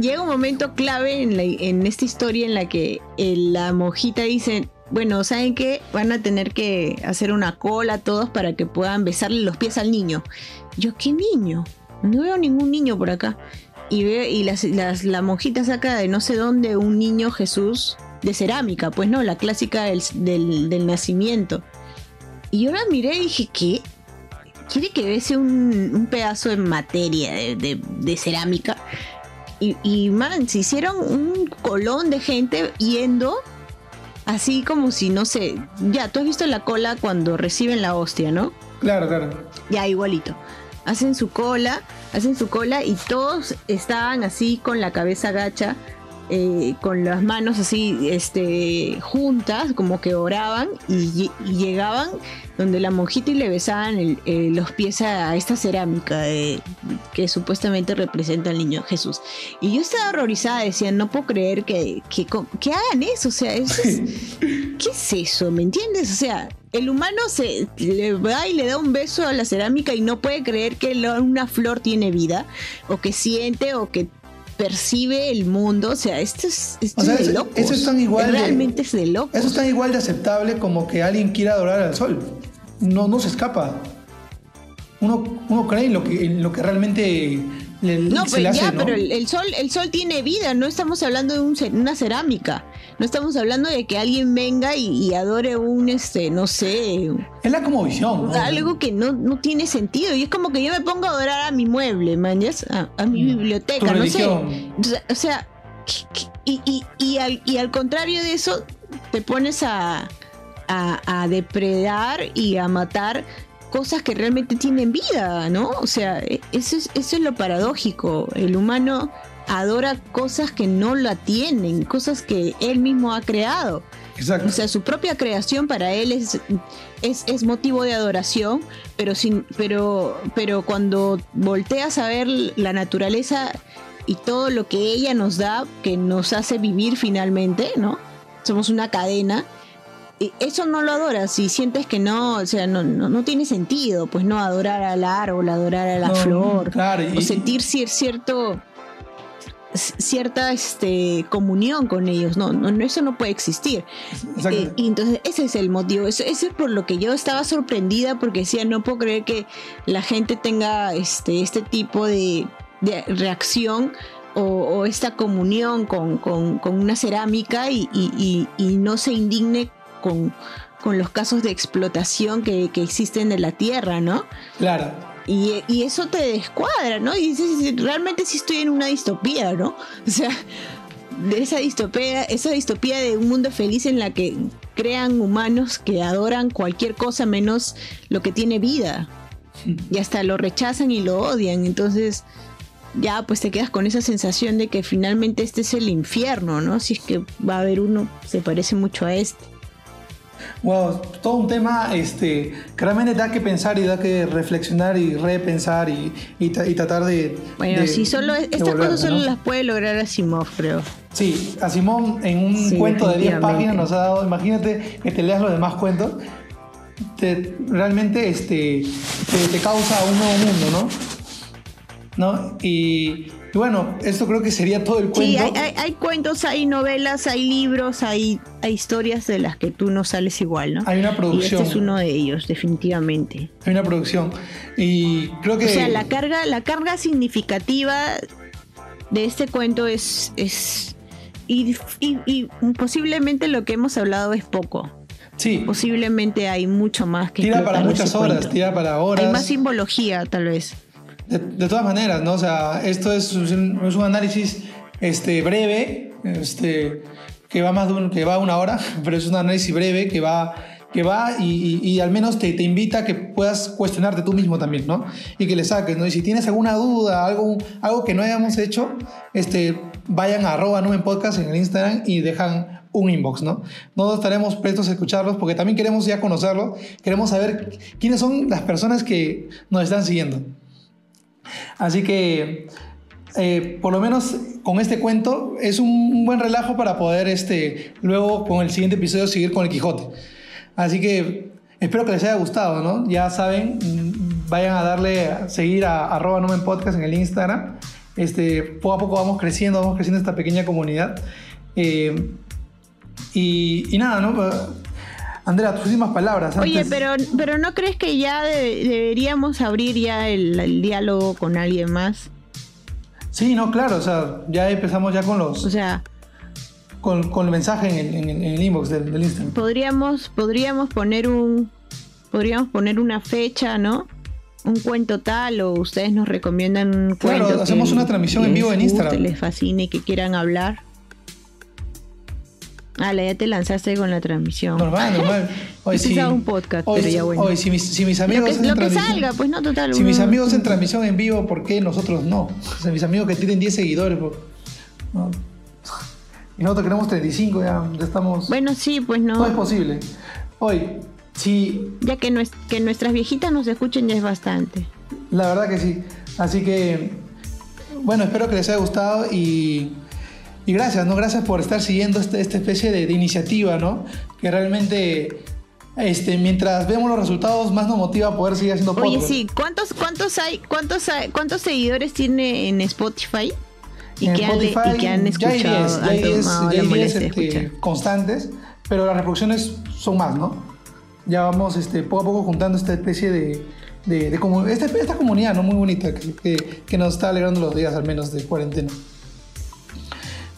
llega un momento clave en, esta historia en la que la monjita dice, bueno, ¿saben qué? Van a tener que hacer una cola todos para que puedan besarle los pies al niño. Yo, ¿qué niño? No veo ningún niño por acá. Y, ve, y las, la monjita saca de no sé dónde un niño Jesús de cerámica, pues no, la clásica del, nacimiento. Y yo la miré y dije, ¿qué? ¿Quiere que bese un, pedazo de materia de, cerámica? Y, y, man, se hicieron un colón de gente yendo así como si, no sé, ya, tú has visto la cola cuando reciben la hostia, ¿no? Claro, claro. Ya, igualito. Hacen su cola, hacen su cola y todos estaban así con la cabeza gacha eh, con las manos así este, juntas, como que oraban y, llegaban donde la monjita y le besaban eh, los pies a, esta cerámica que supuestamente representa al niño Jesús. Y yo estaba horrorizada, decía, no puedo creer que, que, hagan eso, o sea, ¿qué es eso? ¿Me entiendes? O sea, el humano se le va y le da un beso a la cerámica y no puede creer que una flor tiene vida, o que siente, o que percibe el mundo. O sea, esto es, esto es de eso, locos. eso es tan igual de- Realmente es de locos. Eso es tan igual de aceptable como que alguien quiera adorar al sol. No, no se escapa. Uno, uno cree en lo que, en lo que realmente No, pues hace, ya, ¿no? pero el, el sol, el sol tiene vida, no estamos hablando de un una cerámica, no estamos hablando de que alguien venga y, y adore un, este, no sé, Es la como visión. ¿no? algo que no, no tiene sentido. Y es como que yo me pongo a adorar a mi mueble, man, a, a mi Mm. biblioteca, no sé. religión. O sea, o sea, y, y, y, al, y al contrario de eso, te pones a, a, a depredar y a matar cosas que realmente tienen vida, ¿no? O sea, e- eso es, eso es lo paradójico. El humano adora cosas que no la tienen, cosas que él mismo ha creado. Exacto. O sea, su propia creación para él es, es, es motivo de adoración, pero, sin, pero, pero cuando volteas a ver la naturaleza y todo lo que ella nos da, que nos hace vivir finalmente, ¿no? Somos una cadena. Eso no lo adoras y sientes que no, o sea, no, no, no tiene sentido, pues no adorar al árbol, adorar a la No, flor, claro, y- o sentir cier- cierto cierta este, comunión con ellos. No, no, eso no puede existir. Eh, y entonces ese es el motivo. Eso, ese es por lo que yo estaba sorprendida porque decía, no puedo creer que la gente tenga este, este tipo de, de reacción o, o esta comunión con, con- con una cerámica y, y- y- y no se indigne con, con los casos de explotación que, que existen de la tierra, ¿no? Claro. Y, y eso te descuadra, ¿no? Y dices, realmente sí estoy en una distopía, ¿no? O sea, de esa distopía, esa distopía de un mundo feliz en la que crean humanos que adoran cualquier cosa menos lo que tiene vida. Y hasta lo rechazan y lo odian. Entonces, ya pues te quedas con esa sensación de que finalmente este es el infierno, ¿no? Si es que va a haber uno, se parece mucho a este. Wow, todo un tema este, que realmente da que pensar y da que reflexionar y repensar y, y, tra- y tratar de. Bueno, de- sí, solo de estas cosas solo ¿no? las puede lograr Asimov, creo. Sí, a Simón en un Sí, cuento de 10 definitivamente. páginas nos ha dado, imagínate que te leas los demás cuentos, te, realmente este, te, te causa un nuevo mundo, ¿no? ¿No? Y bueno, esto creo que sería todo el cuento. Sí, hay, hay- hay cuentos, hay novelas, hay libros, hay, hay historias de las que tú no sales igual, ¿no? Hay una Y producción. este es uno de ellos, definitivamente. Hay una producción. Y creo que... O sea, la carga, la carga significativa de este cuento es, es y, y- y posiblemente lo que hemos hablado es poco. sí, Posiblemente hay mucho más que tira para muchas horas, cuento. tira para horas. Hay más simbología, tal vez. De, todas maneras, ¿no? O sea, esto es un, análisis este, breve, este, que va más de que va una hora, pero es un análisis breve que va, que va y, al menos te, invita a que puedas cuestionarte tú mismo también, ¿no? Y que le saques, ¿no? Y si tienes alguna duda, algo, algo que no hayamos hecho, este, vayan a arroba Numen podcast en el Instagram y dejan un inbox, ¿no? Nosotros estaremos prestos a escucharlos porque también queremos ya conocerlos, queremos saber quiénes son las personas que nos están siguiendo. Así que, eh, por lo menos con este cuento, es un, buen relajo para poder este, luego con el siguiente episodio seguir con el Quijote. Así que espero que les haya gustado, ¿no? Ya saben, mm, vayan a darle a seguir a arroba Podcast en el Instagram. Este, poco a poco vamos creciendo, vamos creciendo esta pequeña comunidad. Eh, y, y nada, ¿no? Andrea, tus últimas palabras. Oye, pero, pero ¿no crees que ya de- deberíamos abrir ya el, el diálogo con alguien más? Sí, no, claro, o sea, ya empezamos ya con los... O sea, con, con el mensaje en el, en el- inbox del, del Instagram. podríamos, podríamos poner un, podríamos poner una fecha, ¿no? Un cuento tal o ustedes nos recomiendan un Claro, cuento. que hacemos una transmisión en vivo en Instagram. Les fascine y que quieran hablar. Ah, ya te lanzaste con la transmisión. Normal, normal. Hoy sí. un podcast, hoy, pero ya sí- bueno. hoy si mis, si mis Lo amigos que, hacen lo que salga, pues no, total. Si mis amigos en transmisión en vivo, ¿por qué nosotros no? O sea, mis amigos que tienen 10 seguidores, pues, ¿no? Y nosotros queremos 35, ya, ya estamos... Bueno, sí, pues no. Todo es posible. Hoy, si Ya que, nues- que nuestras viejitas nos escuchen ya es bastante. La verdad que sí. Así que, bueno, espero que les haya gustado y, y gracias, ¿no? Gracias por estar siguiendo este- esta especie de, de iniciativa, ¿no? Que realmente, este, mientras vemos los resultados, más nos motiva a poder seguir haciendo Oye, podcast. sí, ¿cuántos, cuántos hay, cuántos hay- cuántos seguidores tiene en Spotify? Y que, han, y que han escuchado, ya hay 10, han tomado ya la hay 10, molestia de este, constantes, pero las reproducciones son más, ¿no? Ya vamos este, poco a poco juntando esta especie de, de, esta, esta comunidad ¿no? muy bonita que, que, que nos está alegrando los días al menos de cuarentena.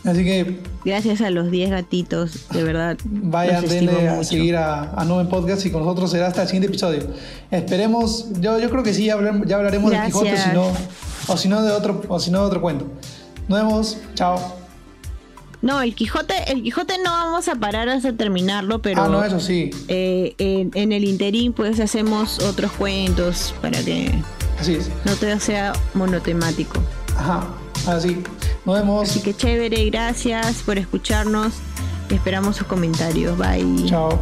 Así que Gracias a los 10 gatitos, de verdad. vayan, denle a seguir a, a Noven Podcast y con nosotros será hasta el siguiente episodio. Esperemos, yo, yo creo que sí, ya hablaremos, ya hablaremos del Quijote, Gracias. si no, o si no de otro, o si no de otro cuento. Nos vemos, chao. No, el Quijote, el Quijote no vamos a parar hasta terminarlo, pero ah, no, eso sí, eh, en, en el interín pues hacemos otros cuentos para que así es. no todo sea monotemático. Ajá, Así, nos vemos. Así que chévere, gracias por escucharnos. Esperamos sus comentarios. Bye. Chao.